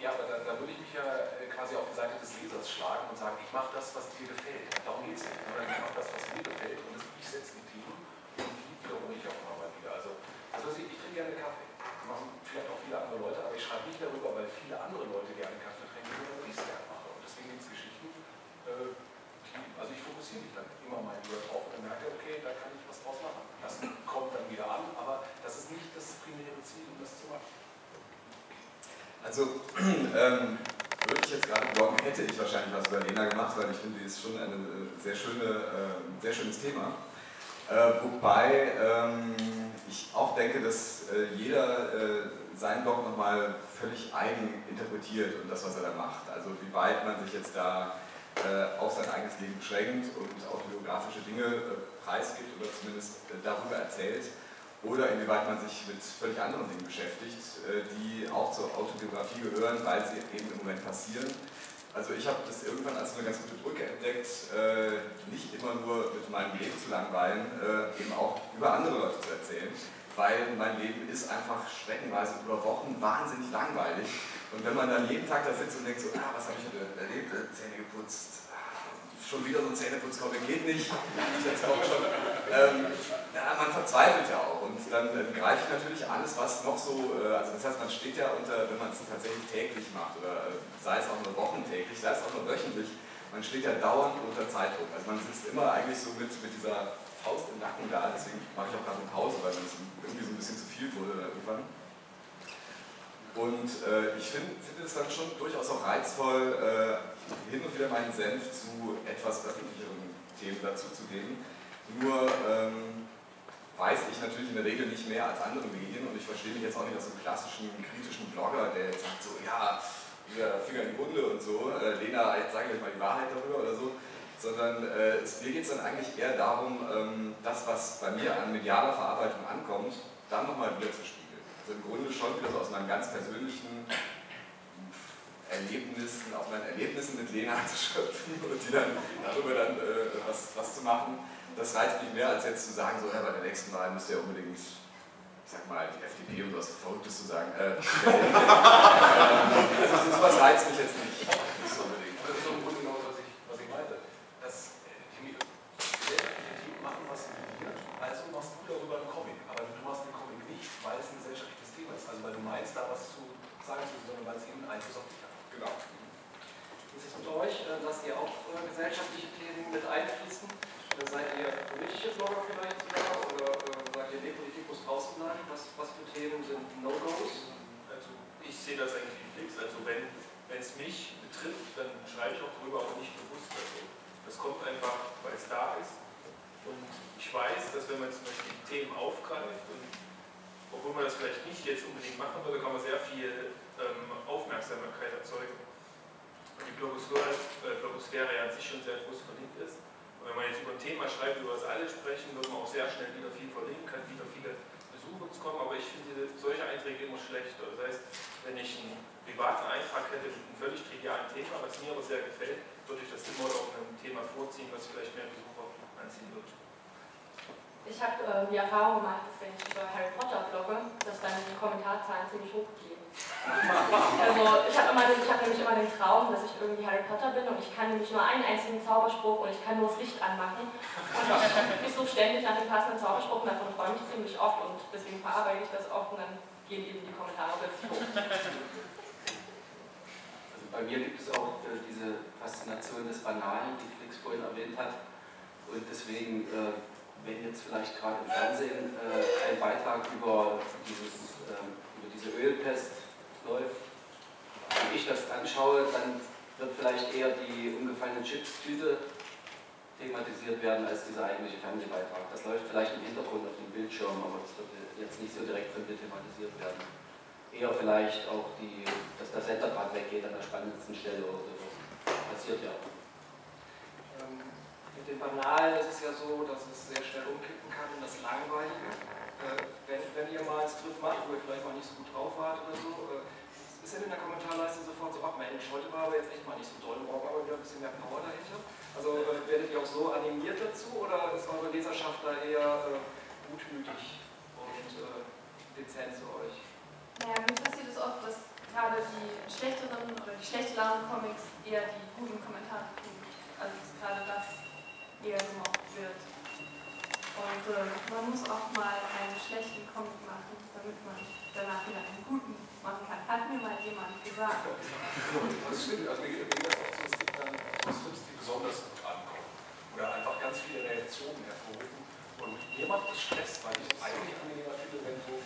ja, aber da, da würde ich mich ja äh, quasi auf die Seite des Lesers schlagen und sagen, ich mache das, was dir gefällt. Darum geht es nicht. Sondern ich mache das, was mir gefällt und ich setze ein Team und die wiederhole ich auch immer mal wieder. Also, also ich, ich trinke gerne Kaffee machen vielleicht auch viele andere Leute, aber ich schreibe nicht darüber, weil viele andere Leute gerne Kaffee trinken, sondern weil ich es gerne mache. Und deswegen gibt es Geschichten, äh, also ich fokussiere mich dann immer mal wieder drauf und dann merke, okay, da kann ich was draus machen. Das kommt dann wieder an, aber das ist nicht das primäre Ziel, um das zu machen. Also, ähm, würde ich jetzt gerade bloggen, hätte ich wahrscheinlich was über Lena gemacht, weil ich finde, die ist schon ein äh, sehr, schöne, äh, sehr schönes Thema. Äh, wobei ähm, ich auch denke, dass äh, jeder äh, seinen Blog nochmal völlig eigen interpretiert und das, was er da macht. Also wie weit man sich jetzt da äh, auf sein eigenes Leben beschränkt und autobiografische Dinge äh, preisgibt oder zumindest äh, darüber erzählt. Oder inwieweit man sich mit völlig anderen Dingen beschäftigt, die auch zur Autobiografie gehören, weil sie eben im Moment passieren. Also ich habe das irgendwann als eine ganz gute Brücke entdeckt, nicht immer nur mit meinem Leben zu langweilen, eben auch über andere Leute zu erzählen, weil mein Leben ist einfach streckenweise über Wochen wahnsinnig langweilig. Und wenn man dann jeden Tag da sitzt und denkt so, ah, was habe ich heute erlebt, äh, Zähne geputzt, schon wieder so ein Zähneputzkommen, geht nicht. Ich jetzt auch schon. Ähm, ja, man verzweifelt ja auch und dann äh, greife ich natürlich alles, was noch so, äh, also das heißt, man steht ja unter, wenn man es tatsächlich täglich macht oder äh, sei es auch nur wochentäglich, sei es auch nur wöchentlich, man steht ja dauernd unter Zeitdruck. Also man sitzt immer eigentlich so mit, mit dieser Faust im Nacken da, deswegen mache ich auch gerade eine Pause, weil mir das irgendwie so ein bisschen zu viel wurde irgendwann. Und äh, ich finde find es dann schon durchaus auch reizvoll, äh, hin und wieder meinen Senf zu etwas öffentlicheren Themen dazu zu geben. Nur ähm, weiß ich natürlich in der Regel nicht mehr als andere Medien und ich verstehe mich jetzt auch nicht als so einen klassischen kritischen Blogger, der jetzt sagt so, ja, wieder Finger in die Wunde und so, äh, Lena, jetzt sage ich euch mal die Wahrheit darüber oder so, sondern äh, mir geht es dann eigentlich eher darum, ähm, das, was bei mir an medialer Verarbeitung ankommt, dann nochmal wieder zu spielen. Also im Grunde schon wieder so aus meinem ganz persönlichen Erlebnissen, aus meinen Erlebnissen mit Lena zu schöpfen und die dann darüber dann äh, was, was zu machen. Das reizt mich mehr, als jetzt zu sagen, so, ja, bei der nächsten Wahl müsst ihr unbedingt, ich sag mal, die FDP, um was Verrücktes zu sagen. Äh, also sowas reizt mich jetzt nicht. nicht so unbedingt. Das ist im Grunde genau, was ich, was ich meinte. Das, äh, die die machen was mit dir, also machst du darüber einen Comic. Aber du machst den Comic nicht, weil es ein gesellschaftliches Thema ist. Also weil du meinst, da was zu sagen zu, sondern weil es eben einen Einfluss auf dich hat. Genau. Wie ist es mit euch? Äh, Lasst ihr auch äh, gesellschaftliche Themen mit einfließen? Äh, Seid ihr politische Blogger vielleicht sogar? Oder äh, sagt ihr, nee, Politik muss draußen bleiben? Was, was für Themen sind No-Gos? Also ich sehe das eigentlich wie Flix. Also wenn es mich betrifft, dann schreibe ich auch drüber, aber nicht bewusst. Also das kommt einfach, weil es da ist. Und ich weiß, dass wenn man zum Beispiel die Themen aufgreift und obwohl man das vielleicht nicht jetzt unbedingt machen würde, kann man sehr viel ähm, Aufmerksamkeit erzeugen. Und die Blogosphäre, äh, Blogosphäre ja an sich schon sehr groß verlinkt ist. Und wenn man jetzt über ein Thema schreibt, über das alle sprechen, wird man auch sehr schnell wieder viel verlinken, kann wieder viele Besucher kommen, aber ich finde solche Einträge immer schlecht. Das heißt, wenn ich einen privaten Eintrag hätte mit einem völlig trivialen Thema, was mir aber sehr gefällt, würde ich das immer auf einem Thema vorziehen, was vielleicht mehr Besucher anziehen wird. Ich habe äh, die Erfahrung gemacht, dass wenn ich über Harry Potter blogge, dass dann die Kommentarzahlen ziemlich hoch gehen. Also ich habe hab nämlich immer den Traum, dass ich irgendwie Harry Potter bin und ich kann nämlich nur einen einzigen Zauberspruch und ich kann nur das Licht anmachen. Und ich suche ständig nach dem passenden Zauberspruch und davon träume ich ziemlich oft und deswegen verarbeite ich das oft und dann gehen eben die Kommentare plötzlich hoch. Bei mir gibt es auch äh, diese Faszination des Banalen, die Flix vorhin erwähnt hat. Und deswegen äh, wenn jetzt vielleicht gerade im Fernsehen äh, ein Beitrag über, dieses, ähm, über diese Ölpest läuft, wenn ich das anschaue, dann wird vielleicht eher die umgefallene Chips-Tüte thematisiert werden als dieser eigentliche Fernsehbeitrag. Das läuft vielleicht im Hintergrund auf dem Bildschirm, aber das wird jetzt nicht so direkt von mir thematisiert werden. Eher vielleicht auch, die, dass der gerade weggeht an der spannendsten Stelle oder sowas. Passiert ja. Ähm, mit dem Banalen ist es ja so, dass es sehr schnell umkippen kann in das Langweilige. Äh, wenn, wenn ihr mal einen Strip macht, wo ihr vielleicht mal nicht so gut drauf wart oder so, äh, ist ja in der Kommentarleiste sofort so, ach Mensch, heute war aber jetzt echt mal nicht so toll, morgen aber wieder ein bisschen mehr Power dahinter. Also äh, werdet ihr auch so animiert dazu oder ist eure Leserschaft da eher äh, gutmütig und äh, dezent zu euch? Naja, mir passiert es oft, dass gerade die schlechteren oder die schlecht Comics eher die guten Kommentare kriegen. Also ist gerade das eher gemocht wird. Und äh, man muss auch mal einen schlechten Comic machen, damit man danach wieder einen guten machen kann. Hat mir mal jemand gesagt. Das stimmt, also mir geht das oft so, es gibt dann Strips, die besonders gut ankommen. Oder einfach ganz viele Reaktionen hervorrufen. Und mir macht das Stress, weil ich es eigentlich angenehmer finde, wenn so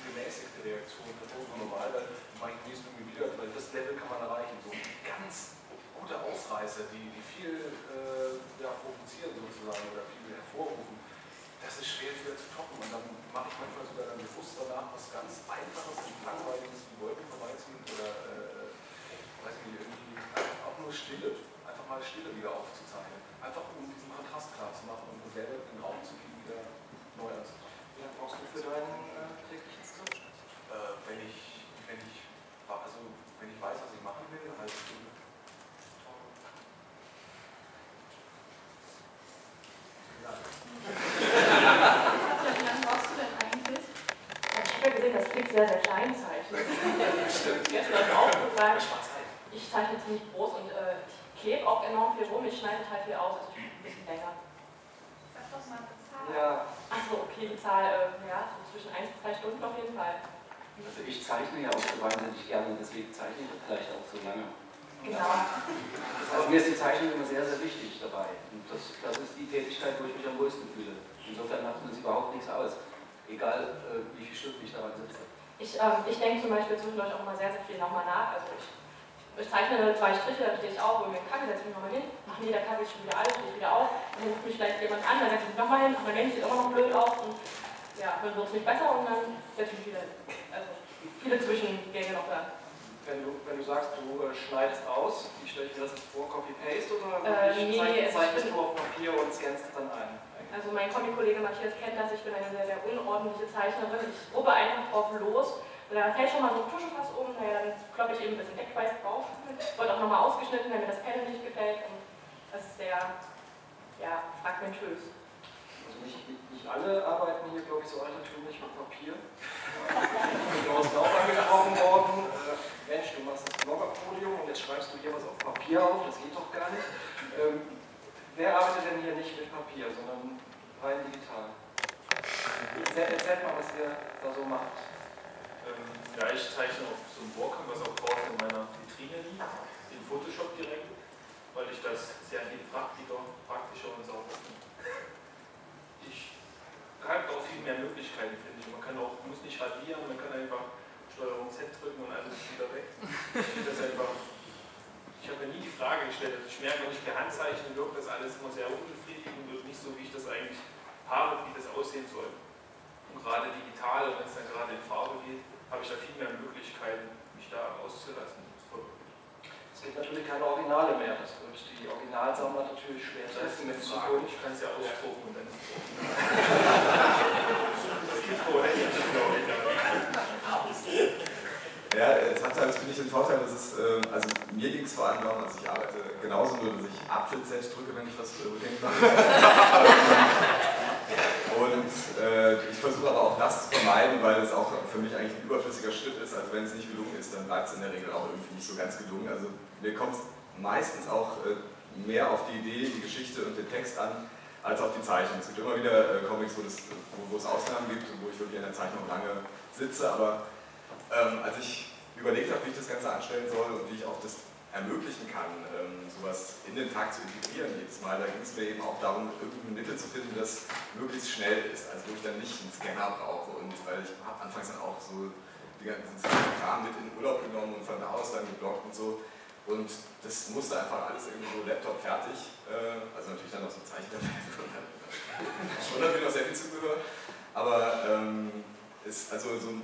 gemäßigte Reaktionen hervorrufen. Normal, dann mache ich nächstes irgendwie wieder, weil das Level kann man erreichen. So ganz gute Ausreißer, die, die viel äh, ja, provozieren sozusagen oder viel hervorrufen, das ist schwer wieder zu toppen. Und dann mache ich manchmal sogar dann bewusst danach was ganz Einfaches und Langweiliges wie Wolken vorbeiziehen oder äh, weiß nicht, irgendwie auch nur Stille, einfach mal Stille wieder aufzuzeichnen. Einfach um diesen Kontrast klar zu machen und selber den Raum zu geben, wieder neu anzufangen. Lange brauchst du für deinen äh, Skript? Äh, wenn ich, wenn ich, also wenn ich weiß, was ich machen will, eine halbe Stunde. das Klick sehr, sehr klein zeichnet. Aufgefallen. Ich zeichne ziemlich groß und äh, ich klebe auch enorm viel rum. Ich schneide total viel aus, also ein bisschen länger. Sag doch mal eine Zahl. Ja. Achso, okay, die Zahl, äh, ja, so zwischen 1 und 2 Stunden auf jeden Fall. Also ich zeichne ja auch so wahnsinnig gerne, deswegen zeichne ich vielleicht auch so lange. Genau. Also mir ist die Zeichnung immer sehr, sehr wichtig dabei. Und das, das ist die Tätigkeit, wo ich mich am wohlsten fühle. Insofern macht uns überhaupt nichts aus. Egal, äh, wie viele Stunden ich daran sitze. Ich, ähm, ich denke zum Beispiel zwischendurch auch immer sehr, sehr viel nochmal nach. Also ich, ich zeichne zwei Striche, dann stehe ich auf, hole mir einen Kaffee, setze mich nochmal hin, mache nee, der Kaffee ist schon wieder alt, stehe ich wieder auf, dann ruft mich vielleicht jemand an, dann setze ich mich nochmal hin, aber dann sieht immer noch blöd aus und ja, dann wird es nicht besser und dann setze ich mich wieder. Also viele Zwischengänge noch da. Wenn du, wenn du sagst, du äh, schneidest aus, wie stelle ich mir das jetzt vor? Copy-Paste oder Äh, nee, es zeichnest du auf Papier und scannst es dann ein? Also mein Comic-Kollege Matthias kennt das, ich bin eine sehr, sehr unordentliche Zeichnerin. Ich ruppe einfach drauf los. Und da fällt schon mal so ein Tuschefass um, naja, dann kloppe ich eben ein bisschen Deckweiß drauf. Wird auch nochmal ausgeschnitten, wenn mir das Panel nicht gefällt. Und das ist sehr, ja, fragmentös. Also nicht, nicht, alle arbeiten hier, glaube ich, so altertümlich mit Papier. Du hast auch angesprochen worden, äh, Mensch, du machst das Bloggerpodium und jetzt schreibst du hier was auf Papier auf, das geht doch gar nicht. Ähm, wer arbeitet denn hier nicht mit Papier, sondern rein digital? Erzähl, erzählt mal, was ihr da so macht. Ähm, ja, ich zeichne auf so einem Bohrkamm, was auch draußen in meiner Vitrine liegt, in Photoshop direkt, weil ich das sehr viel praktischer, praktischer und sauber finde. Habe auch viel mehr Möglichkeiten, finde ich. Man kann auch, muss nicht radieren, man kann einfach Steuerung Z drücken und alles ist wieder weg. Ich das einfach, ich habe mir nie die Frage gestellt, also ich merke, wenn ich per Hand zeichne, wirkt das alles immer sehr unbefriedigend und nicht so, wie ich das eigentlich habe, wie das aussehen soll. Und gerade digital, wenn es dann gerade in Farbe geht, habe ich da viel mehr Möglichkeiten, mich da auszulassen. Es gibt natürlich keine Originale mehr, das wird die Originalsammler natürlich schwer treffen mit Zukunft. Ich kann es ja ausdrucken und dann ist es so. Das gibt vorher nicht. Ja, es hat halt, finde ich, den Vorteil, dass es, ähm, also mir ging es vor allem darum, als ich arbeite, genauso nur, dass ich Apfel-Z drücke, wenn ich was rückgängig mache. Und äh, ich versuche aber auch das zu vermeiden, weil es auch für mich eigentlich ein überflüssiger Schritt ist. Also wenn es nicht gelungen ist, dann bleibt es in der Regel auch irgendwie nicht so ganz gelungen. Also mir kommt es meistens auch äh, mehr auf die Idee, die Geschichte und den Text an, als auf die Zeichnung. Es gibt immer wieder äh, Comics, wo, das, wo, wo es Ausnahmen gibt und wo ich wirklich an der Zeichnung lange sitze, aber ähm, als ich überlegt habe, wie ich das Ganze anstellen soll und wie ich auch das ermöglichen kann, ähm, sowas in den Tag zu integrieren jedes Mal, da ging es mir eben auch darum, irgendein Mittel zu finden, das möglichst schnell ist, also wo ich dann nicht einen Scanner brauche. Und weil ich habe anfangs dann auch so die ganzen Kram mit in den Urlaub genommen und von da aus dann geblockt und so. Und das musste einfach alles irgendwie so Laptop fertig, äh, also natürlich dann noch so Zeichentabellen und dann schon natürlich noch sehr viel Zubehör, aber ähm, ist also so ein,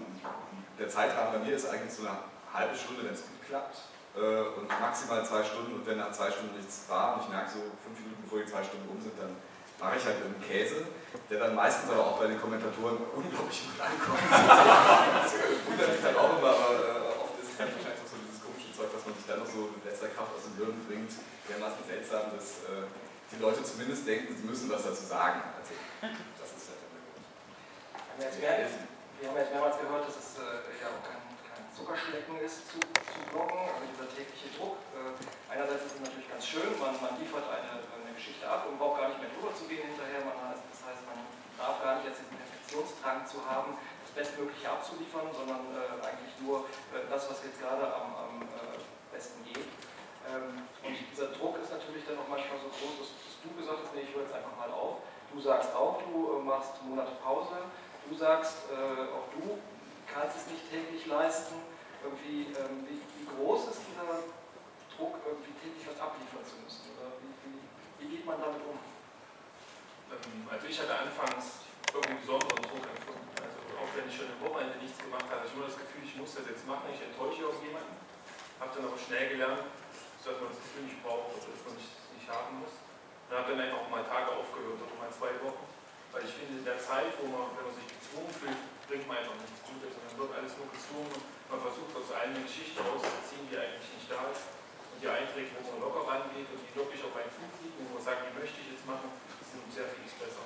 der Zeitrahmen bei mir ist eigentlich so eine halbe Stunde, wenn es gut klappt äh, und maximal zwei Stunden und wenn nach zwei Stunden nichts war und ich merke so fünf Minuten bevor die zwei Stunden um sind, dann mache ich halt irgendeinen Käse, der dann meistens aber auch bei den Kommentatoren unglaublich gut ankommt. das wundert mich dann auch immer, aber äh, oft ist es dann wahrscheinlich auch so dieses komische Zeug, was man sich dann noch so mit letzter Kraft aus dem Hirn bringt, dermaßen seltsam, dass äh, die Leute zumindest denken, sie müssen was dazu sagen. Also, das ist halt der Grund. Wir haben jetzt, mehrmals gehört, dass es äh, ja auch kein, kein Zuckerschlecken ist zu, zu bloggen, also dieser tägliche Druck. Äh, einerseits ist es natürlich ganz schön, man, man liefert eine, eine Geschichte ab und braucht gar nicht mehr drüber zu gehen hinterher. Man, das heißt, man darf gar nicht jetzt diesen Perfektionsdrang zu haben, das Bestmögliche abzuliefern, sondern äh, eigentlich nur äh, das, was jetzt gerade am, am äh, besten geht. Ähm, und dieser Druck ist natürlich dann auch manchmal so groß, dass, dass du gesagt hast, nee, ich höre jetzt einfach mal auf. Du sagst auch, du äh, machst Monate Pause. Du sagst, äh, auch du kannst es nicht täglich leisten. Irgendwie, ähm, wie, wie groß ist dieser Druck, irgendwie täglich was abliefern zu müssen? Oder wie, wie, wie geht man damit um? Ähm, Also ich hatte anfangs irgendwie besonderen Druck empfunden. Also auch wenn ich schon im Wochenende nichts gemacht hatte ich immer das Gefühl, ich muss das jetzt machen, ich enttäusche irgendjemanden. Habe dann aber schnell gelernt, dass man das Gefühl nicht braucht oder dass man es nicht haben muss. Und habe dann einfach auch mal Tage aufgehört oder mal zwei Wochen. Weil ich finde, in der Zeit, wo man, wenn man sich gezwungen fühlt, bringt man einfach nichts Gutes, sondern wird alles nur gezwungen. Man versucht aus einer Geschichte rauszuziehen, die eigentlich nicht da ist. Und die Einträge, wo man locker rangeht und die wirklich auf einen Zug liegen, wo man sagt, die möchte ich jetzt machen, sind sehr vieles besser.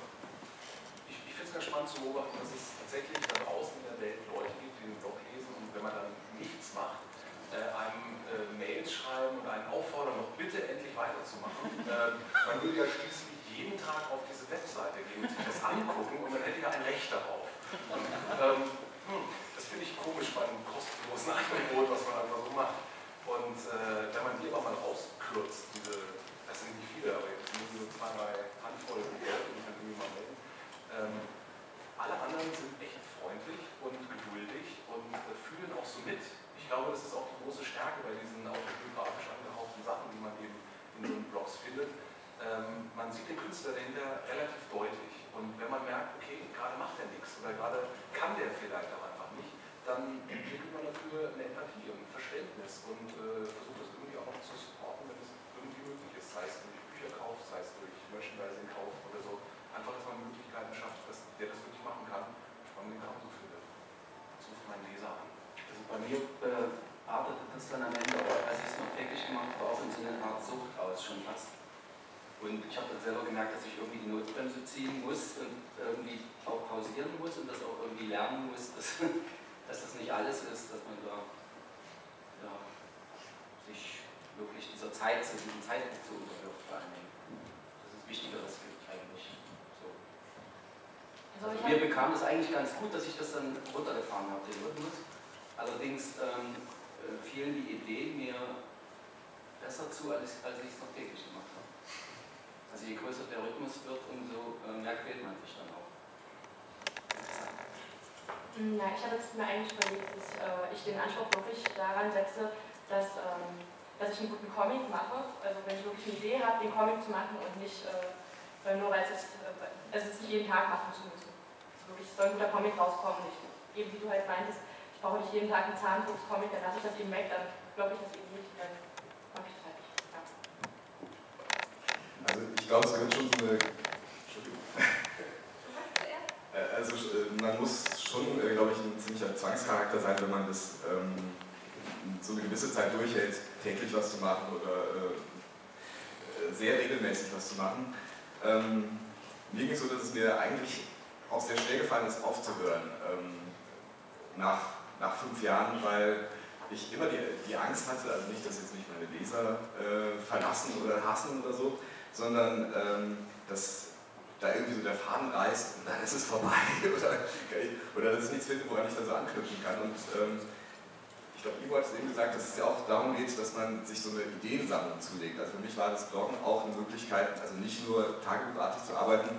Ich, ich finde es ganz spannend zu beobachten, dass es tatsächlich da draußen in der Welt Leute gibt, die den Blog lesen und wenn man dann nichts macht, äh, einem äh, Mails schreiben und einen auffordern, doch bitte endlich weiterzumachen. ähm, man würde ja schließlich jeden Tag auf diese Webseite gehen und sich das angucken und man hätte ja ein Recht darauf. Ähm, hm, das finde ich komisch bei einem kostenlosen Angebot, was man einfach so macht. Und äh, wenn man die aber mal rausklotzt, diese, das sind nicht viele, aber jetzt nur so zwei, drei Handvoll die kann irgendwie mal melden. Ähm, alle anderen sind echt freundlich und geduldig und äh, fühlen auch so mit. Ich glaube, das ist auch die große Stärke bei diesen autobiografisch angehauchten Sachen, die man eben in so Blogs findet. Ähm, man sieht den Künstler dahinter relativ deutlich. Und wenn man merkt, okay, gerade macht er nichts oder gerade kann der vielleicht auch einfach nicht, dann entwickelt man dafür eine Empathie und ein Verständnis und äh, versucht das irgendwie auch noch zu supporten, wenn es irgendwie möglich ist. Sei es durch Bücherkauf, sei es durch Merchandising-Kauf oder so. Einfach, dass man Möglichkeiten schafft, dass der das wirklich machen kann und den genauso findet. Das ruft meinen Leser an. Also bei mir äh, artete das dann am Ende, als ich es noch täglich gemacht habe, auch in so eine Art Sucht aus schon fast. Und ich habe dann selber gemerkt, dass ich irgendwie die Notbremse ziehen muss und irgendwie auch pausieren muss und das auch irgendwie lernen muss, dass dass das nicht alles ist, dass man da ja, sich wirklich dieser Zeit, zu diesem Zeitdruck so unterwirft vor allen Dingen. Das ist wichtigeres eigentlich. So. Also, also mir bekam es eigentlich ganz gut, dass ich das dann runtergefahren habe, den Rhythmus. Allerdings ähm, äh, fielen die Ideen mir besser zu, als, als ich es noch täglich gemacht habe. Also je größer der Rhythmus wird, umso äh, mehr quält man sich dann auch. Ja, ich habe jetzt mir eigentlich überlegt, dass äh, ich den Anspruch wirklich daran setze, dass, ähm, dass ich einen guten Comic mache. Also wenn ich wirklich eine Idee habe, den Comic zu machen und nicht äh, nur weil es äh, es ist nicht jeden Tag machen zu müssen. Also wirklich, es soll ein guter Comic rauskommen. Ich, eben wie du halt meintest, ich brauche nicht jeden Tag einen Zahnfuchs-Comic, dann lasse ich das eben weg, dann glaube ich das eben nicht, dann mache ich es fertig. Ja. Also ich glaube, es gehört schon so eine also man muss schon, äh, glaube ich, ein ziemlicher Zwangscharakter sein, wenn man das ähm, so eine gewisse Zeit durchhält, täglich was zu machen oder äh, sehr regelmäßig was zu machen. Ähm, mir ging es so, dass es mir eigentlich auch sehr schwer gefallen ist, aufzuhören ähm, nach, nach fünf Jahren, weil ich immer die, die Angst hatte, also nicht, dass jetzt nicht meine Leser äh, verlassen oder hassen oder so, sondern ähm, dass da irgendwie so der Faden reißt und dann ist es vorbei oder, oder dass ich nichts finde, woran ich dann so anknüpfen kann. Und ähm, ich glaube, Ivo hat es eben gesagt, dass es ja auch darum geht, dass man sich so eine Ideensammlung zulegt. Also für mich war das Bloggen auch eine Möglichkeit, also nicht nur tagebuchartig zu arbeiten,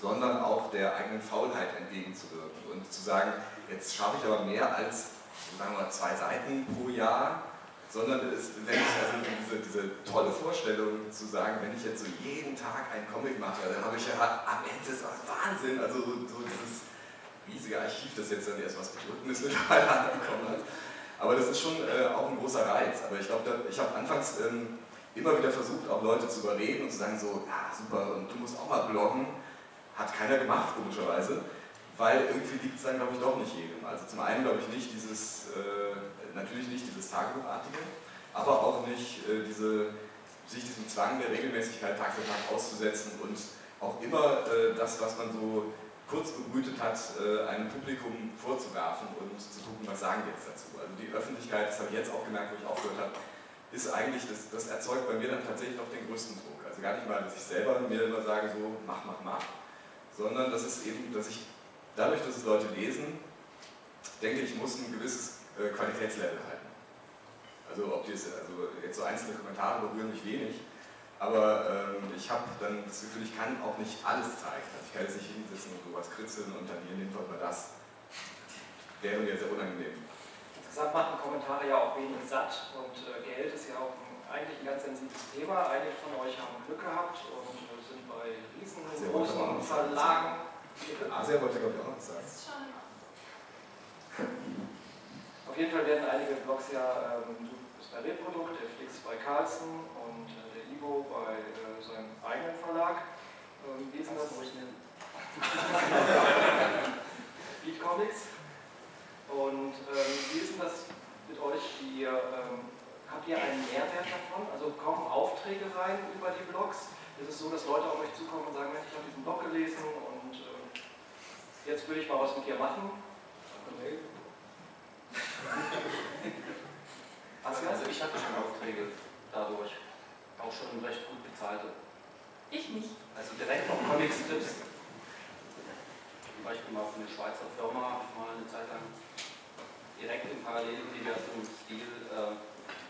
sondern auch der eigenen Faulheit entgegenzuwirken und zu sagen, jetzt schaffe ich aber mehr als sagen wir mal, zwei Seiten pro Jahr sondern es, wenn ich also diese, diese tolle Vorstellung zu sagen, wenn ich jetzt so jeden Tag einen Comic mache, dann habe ich ja am Ende ist das Wahnsinn, also so dieses riesige Archiv, das jetzt dann erst was Bedrückendes mittlerweile angekommen hat. Aber das ist schon äh, auch ein großer Reiz. Aber ich glaube, ich habe anfangs ähm, immer wieder versucht, auch Leute zu überreden und zu sagen so, ja super, und du musst auch mal bloggen. Hat keiner gemacht, komischerweise, weil irgendwie liegt es dann, glaube ich, doch nicht jedem. Also zum einen, glaube ich, nicht dieses... Äh, natürlich nicht dieses Tagebuchartige, aber auch nicht äh, diese, sich diesem Zwang der Regelmäßigkeit Tag für Tag auszusetzen und auch immer äh, das, was man so kurz bebrütet hat, äh, einem Publikum vorzuwerfen und zu gucken, was sagen die jetzt dazu. Also die Öffentlichkeit, das habe ich jetzt auch gemerkt, wo ich aufgehört habe, ist eigentlich, das, das erzeugt bei mir dann tatsächlich noch den größten Druck. Also gar nicht mal, dass ich selber mir immer sage, so mach, mach, mach, sondern das ist eben, dass ich dadurch, dass es Leute lesen, denke ich, muss ein gewisses Qualitätslevel halten. Also ob die es, also jetzt so einzelne Kommentare berühren mich wenig, aber ähm, ich habe dann das Gefühl, ich kann auch nicht alles zeigen. Also ich kann jetzt nicht hinsetzen und sowas kritzeln und dann hier nimmt mal das. Wäre mir sehr unangenehm. Insgesamt machen Kommentare ja auch wenig satt und äh, Geld ist ja auch ein, eigentlich ein ganz sensibles Thema. Einige von euch haben Glück gehabt und äh, sind bei riesengroßen Verlagen. Asia wollte, glaube ich, auch noch sagen. Auf jeden Fall werden einige Blogs ja, ähm, du bist bei Reprodukt, der Flix bei Carlsen und äh, der Ivo bei äh, seinem eigenen Verlag. Ähm, wie ist das? Beat Comics. Und ähm, wie ist denn das mit euch? Die, ähm, habt ihr einen Mehrwert davon? Also kommen Aufträge rein über die Blogs? Ist es so, dass Leute auf euch zukommen und sagen, Mensch, ich habe diesen Blog gelesen und äh, jetzt will ich mal was mit dir machen? Okay. Also ich hatte schon Aufträge dadurch, auch schon recht gut bezahlte. Ich nicht. Also direkt noch Comic-Strips. Zum Beispiel mal von einer Schweizer Firma habe ich mal eine Zeit lang direkt im Paralleluniversum-Stil äh,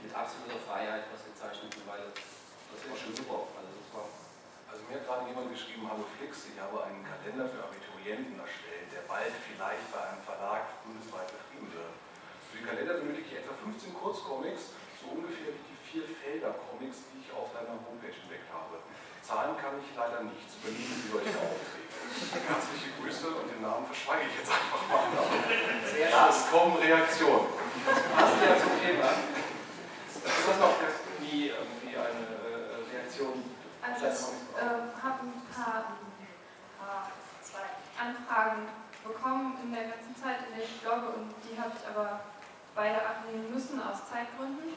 mit absoluter Freiheit was gezeichnet, weil das war schon super. Also das war Also mir hat gerade jemand geschrieben, hallo Flix, ich habe einen Kalender für Abiturienten erstellt, der bald vielleicht bei einem Verlag bundesweit betrieben wird. Für den Kalender benötige ich etwa 15 Kurzcomics, so ungefähr wie die vier Felder-Comics, die ich auf deiner Homepage entdeckt habe. Zahlen kann ich leider nicht, übernehmen Sie solche Aufträge. Herzliche Grüße und den Namen verschweige ich jetzt einfach mal. Sehr schön. es kommen Reaktionen. Passt ja zum Thema. Du hast noch nie irgendwie eine äh, Reaktion Also ich ähm, habe ein paar, ah, zwei Anfragen bekommen in der ganzen Zeit, in der ich blogge und die habe ich aber beide ablehnen müssen aus Zeitgründen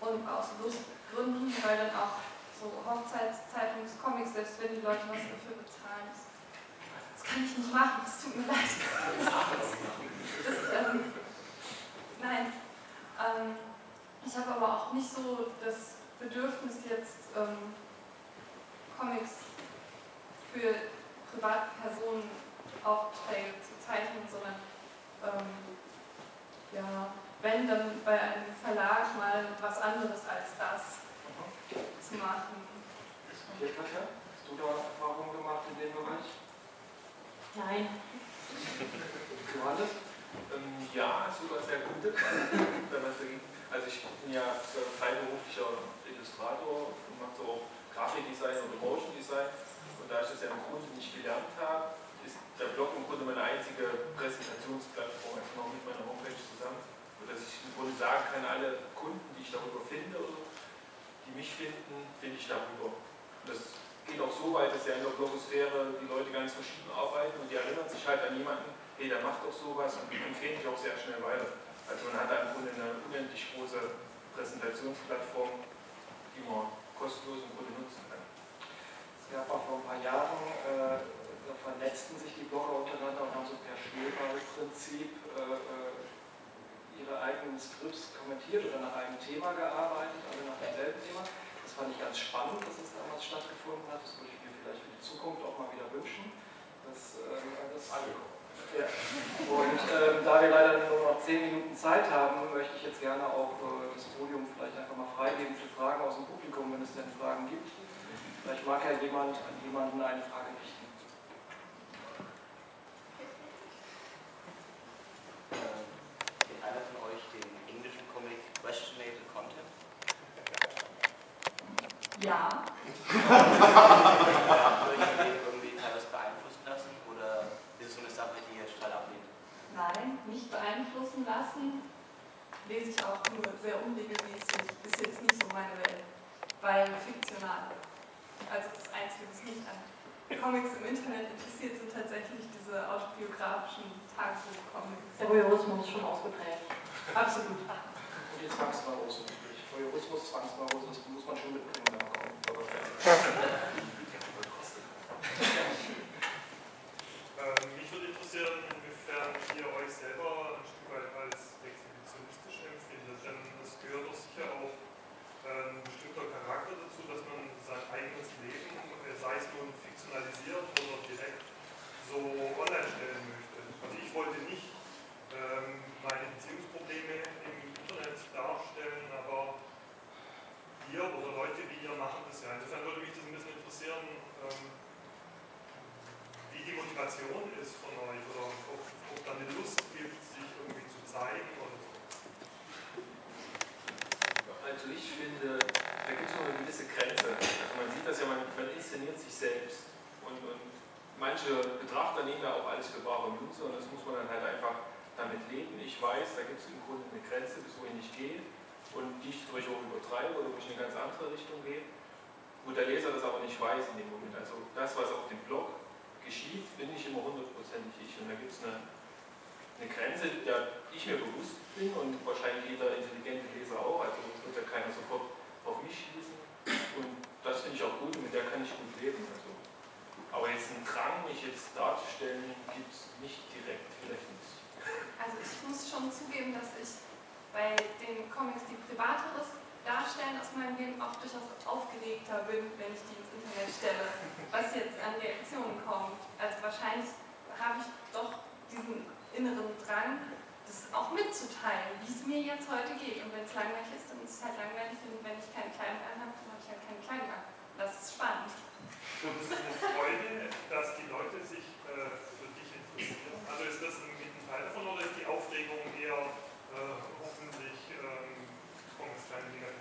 und aus Lustgründen, weil dann auch so Hochzeitszeitungscomics, selbst wenn die Leute was dafür bezahlen, das, das kann ich nicht machen, das tut mir leid. Das, ähm, nein. Ähm, ich habe aber auch nicht so das Bedürfnis jetzt ähm, Comics für Privatpersonen Aufträge zu zeichnen, sondern ähm, ja, wenn dann bei einem Verlag mal was anderes als das zu machen. Hier, Katja, hast du da Erfahrungen gemacht in dem Bereich? Nein. Johannes? Ähm, ja, sogar sehr gute. wenn man also ich bin ja freiberuflicher Illustrator und mache so auch Grafikdesign und Motion Design. Und da ich das ja im Grunde nicht gelernt habe, ist der Blog im Grunde meine einzige Präsentationsplattform, also noch mit meiner Homepage zusammen. Sodass ich im Grunde sagen kann, alle Kunden, die ich darüber finde oder die mich finden, finde ich darüber. Und das geht auch so weit, dass ja in der Blogosphäre die Leute ganz verschieden arbeiten und die erinnern sich halt an jemanden, hey, der macht doch sowas und die empfehlen sich auch sehr schnell weiter. Also man hat da im Grunde eine unendlich große Präsentationsplattform, die man kostenlos im Grunde nutzen kann. Es gab auch vor ein paar Jahren, äh, da vernetzten sich die Blogger untereinander und haben so per Schneeballprinzip äh, äh, ihre eigenen Skripts kommentiert oder nach einem Thema gearbeitet, alle nach demselben Thema. Das fand ich ganz spannend, dass es damals stattgefunden hat. Das würde ich mir vielleicht für die Zukunft auch mal wieder wünschen. Das, äh, das ja. Und ähm, da wir leider nur noch zehn Minuten Zeit haben, möchte ich jetzt gerne auch äh, das Podium vielleicht einfach mal freigeben für Fragen aus dem Publikum, wenn es denn Fragen gibt. Vielleicht mag ja jemand an jemanden eine Frage richten. Kennt einer von euch den englischen Comic Questionable Content? Ja, Habt ihr euch von dem irgendwie teilweise beeinflussen lassen oder ist es so eine Sache, die ihr total ablehnt? nein, nicht beeinflussen lassen. Lese ich auch nur sehr unregelmäßig. Ist jetzt nicht so meine Welt, weil fiktional. Also das Einzige, was mich an Comics im Internet interessiert, sind tatsächlich diese autobiografischen Tagebuch-Comics. Der Voyeurismus ist schon ausgeprägt. Absolut. Und die Zwangsneurose natürlich. Voyeurismus, Zwangsneurose, das muss man schon mitbringen, wenn man kommt. Ähm, mich würde interessieren, inwiefern ihr euch selber ein Stück weit als exhibitionistisch empfindet, denn es gehört doch sicher auch äh, ein bestimmter Charakter dazu, dass man sein eigenes Leben, äh, sei es nun fiktionalisiert oder direkt, so online stellen möchte. Also ich wollte nicht ähm, meine Beziehungsprobleme im Internet darstellen, aber ihr oder Leute wie ihr machen das ja. Insofern würde mich das ein bisschen interessieren, ähm, wie die Motivation ist von euch oder ob, ob da eine Lust gibt, sich irgendwie zu zeigen oder so. Also ich finde, da gibt es noch eine gewisse Grenze. Also man sieht das ja, man, man inszeniert sich selbst. Und, und manche Betrachter nehmen ja auch alles für bare Münze und das muss man dann halt einfach damit leben. Ich weiß, da gibt es im Grunde eine Grenze, bis wohin ich gehe und die ich durch auch übertreibe oder wo ich in eine ganz andere Richtung gehe. Wo der Leser das aber nicht weiß in dem Moment. Also das, was auf dem Blog geschieht, bin ich immer hundertprozentig ich. Und da gibt es eine, eine Grenze, der ich mir bewusst bin und wahrscheinlich jeder intelligente Leser auch. Also wird ja keiner sofort auf mich schließen. Und das finde ich auch gut und mit der kann ich gut leben. Also. Aber jetzt einen Drang, mich jetzt darzustellen, gibt es nicht direkt, vielleicht nicht. Also ich muss schon zugeben, dass ich bei den Comics, die privateres darstellen aus meinem Leben, auch durchaus aufgeregter bin, wenn ich die ins Internet stelle, was jetzt an Reaktionen kommt. Also wahrscheinlich habe ich doch diesen inneren Drang, das auch mitzuteilen, wie es mir jetzt heute geht. Und wenn es langweilig ist, dann ist es halt langweilig. Und wenn ich keine Kleidung anhabe, dann habe ich halt keine Kleidung an. Das ist spannend. Und es ist eine Freude, dass die Leute sich äh, für dich interessieren. Also ist das ein Teil davon oder ist die Aufregung eher äh, hoffentlich ähm, kommen es keine Reaktionen?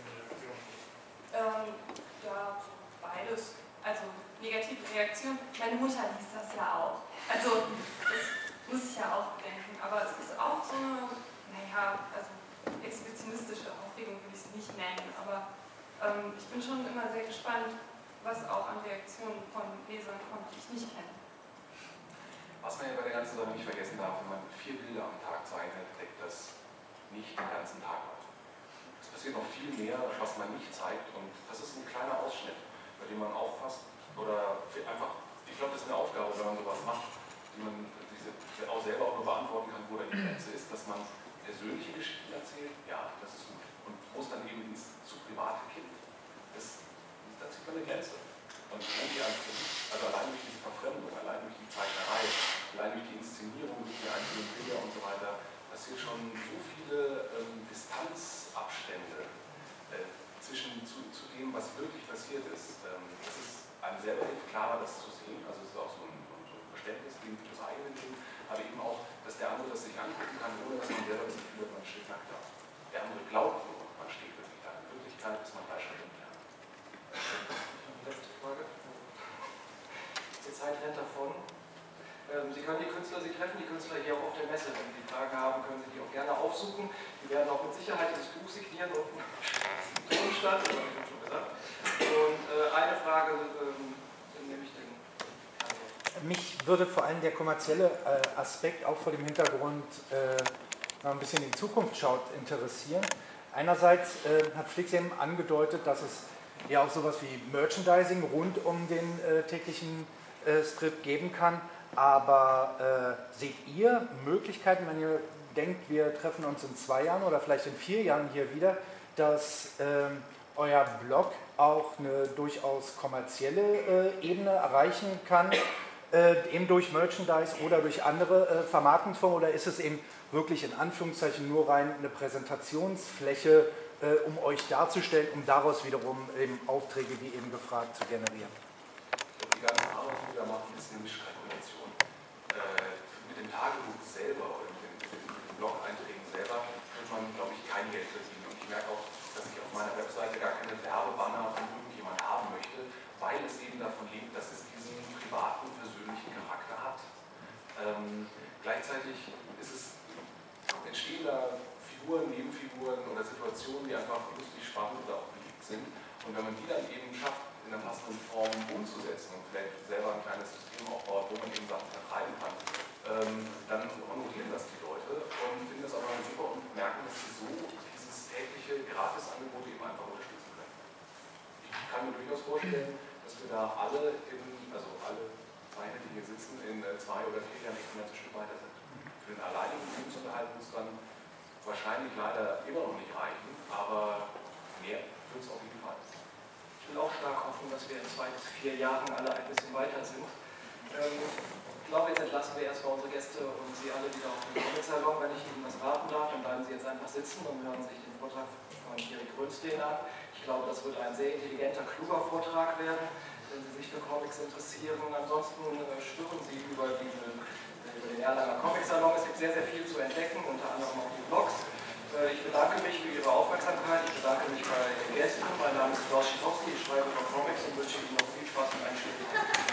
Ähm, ja, beides. Also negative Reaktionen. Meine Mutter liest das ja auch. Also das muss ich ja auch bedenken. Aber es ist auch so eine, naja, also exhibitionistische Aufregung würde ich es nicht nennen. Aber ähm, ich bin schon immer sehr gespannt, was auch an Reaktionen von Lesern kommt, die ich nicht kenne. Was man ja bei der ganzen Sache nicht vergessen darf, wenn man vier Bilder am Tag zeichnet, deckt das nicht den ganzen Tag ab. Passiert noch viel mehr, was man nicht zeigt und das ist ein kleiner Ausschnitt, bei dem man aufpasst oder einfach, ich glaube, das ist eine Aufgabe, wenn man sowas macht, die man diese, auch selber auch nur beantworten kann, wo da die Grenze ist, dass man persönliche Geschichten erzählt, ja, das ist gut. Und wo es dann eben ins zu private Kind, das, da zieht man eine Grenze. Und irgendwie also allein durch diese Verfremdung, allein durch die Zeichnerei, allein durch die Inszenierung, durch die einzelnen Bilder und so weiter, passiert schon so viele ähm, Distanzabstände äh, zwischen zu, zu, dem, was wirklich passiert ist. Ähm, das ist einem selber hilft klarer, das zu sehen. Also es ist auch so ein, so ein Verständnisding für das eigene Ding, aber eben auch, dass der andere das sich angucken kann, ohne dass man selber das Gefühl hat, man steht nackt da. Der andere glaubt nur, man steht wirklich da. In Wirklichkeit ist man drei Schritte entfernt. Letzte Frage. Die Zeit rennt davon. Ähm, Sie können die Künstler, Sie treffen die Künstler hier auch auf der Messe. Wenn Sie Fragen haben, können Sie die auch gerne aufsuchen. Die werden auch mit Sicherheit dieses Buch signieren und Tonstadt, das habe ich schon gesagt. Und äh, eine Frage ähm, nehme ich den. Mich würde vor allem der kommerzielle äh, Aspekt auch vor dem Hintergrund äh, noch ein bisschen in die Zukunft schaut interessieren. Einerseits hat Flix eben angedeutet, dass es ja auch sowas wie Merchandising rund um den täglichen Strip geben kann. Aber äh, seht ihr Möglichkeiten, wenn ihr denkt, wir treffen uns in zwei Jahren oder vielleicht in vier Jahren hier wieder, dass ähm, euer Blog auch eine durchaus kommerzielle äh, Ebene erreichen kann, äh, eben durch Merchandise oder durch andere äh, Vermarktungsformen? Oder ist es eben wirklich in Anführungszeichen nur rein eine Präsentationsfläche, äh, um euch darzustellen, um daraus wiederum eben Aufträge, wie eben gefragt, zu generieren? Die ganze Arbeit, wir da machen, ist eine Mischkalkulation. Tagebuch selber den, mit den Blog-Einträgen selber wird man, glaube ich, kein Geld verdienen. Und ich merke auch, dass ich auf meiner Webseite gar keine Werbebanner von irgendjemand haben möchte, weil es eben davon lebt, dass es diesen privaten, persönlichen Charakter hat. Ähm, gleichzeitig ist es, entstehen da Figuren, Nebenfiguren oder Situationen, die einfach lustig, spannend oder auch beliebt sind. Und wenn man die dann eben schafft, in einer passenden Form umzusetzen und vielleicht selber ein kleines System aufbaut, wo man eben Sachen vertreiben kann, ähm, dann honorieren das die Leute und finden das aber super und merken, dass sie so dieses tägliche Gratisangebot eben einfach unterstützen können. Ich kann mir durchaus vorstellen, dass wir da alle, in, also alle Zeichner, die hier sitzen, in äh, zwei oder vier Jahren echt ein ganzes Stück weiter sind. Für den alleinigen Lebensunterhalt muss dann wahrscheinlich leider immer noch nicht reichen, aber mehr wird es auf jeden Fall. Ich will auch stark hoffen, dass wir in zwei bis vier Jahren alle ein bisschen weiter sind. Ähm, ich glaube, jetzt entlassen wir erstmal unsere Gäste und Sie alle wieder auf den Comic-Salon. Wenn ich Ihnen was raten darf, dann bleiben Sie jetzt einfach sitzen und hören sich den Vortrag von Erik Grünstein an. Ich glaube, das wird ein sehr intelligenter, kluger Vortrag werden, wenn Sie sich für Comics interessieren. Ansonsten äh, stören Sie über, diese, über den Erlanger Comic-Salon. Es gibt sehr, sehr viel zu entdecken, unter anderem auch die Blogs. Äh, ich bedanke mich für Ihre Aufmerksamkeit. Ich bedanke mich bei den Gästen. Mein Name ist Klaus Schikowski, ich schreibe für Comics und wünsche Ihnen noch viel Spaß und einen schönen Tag.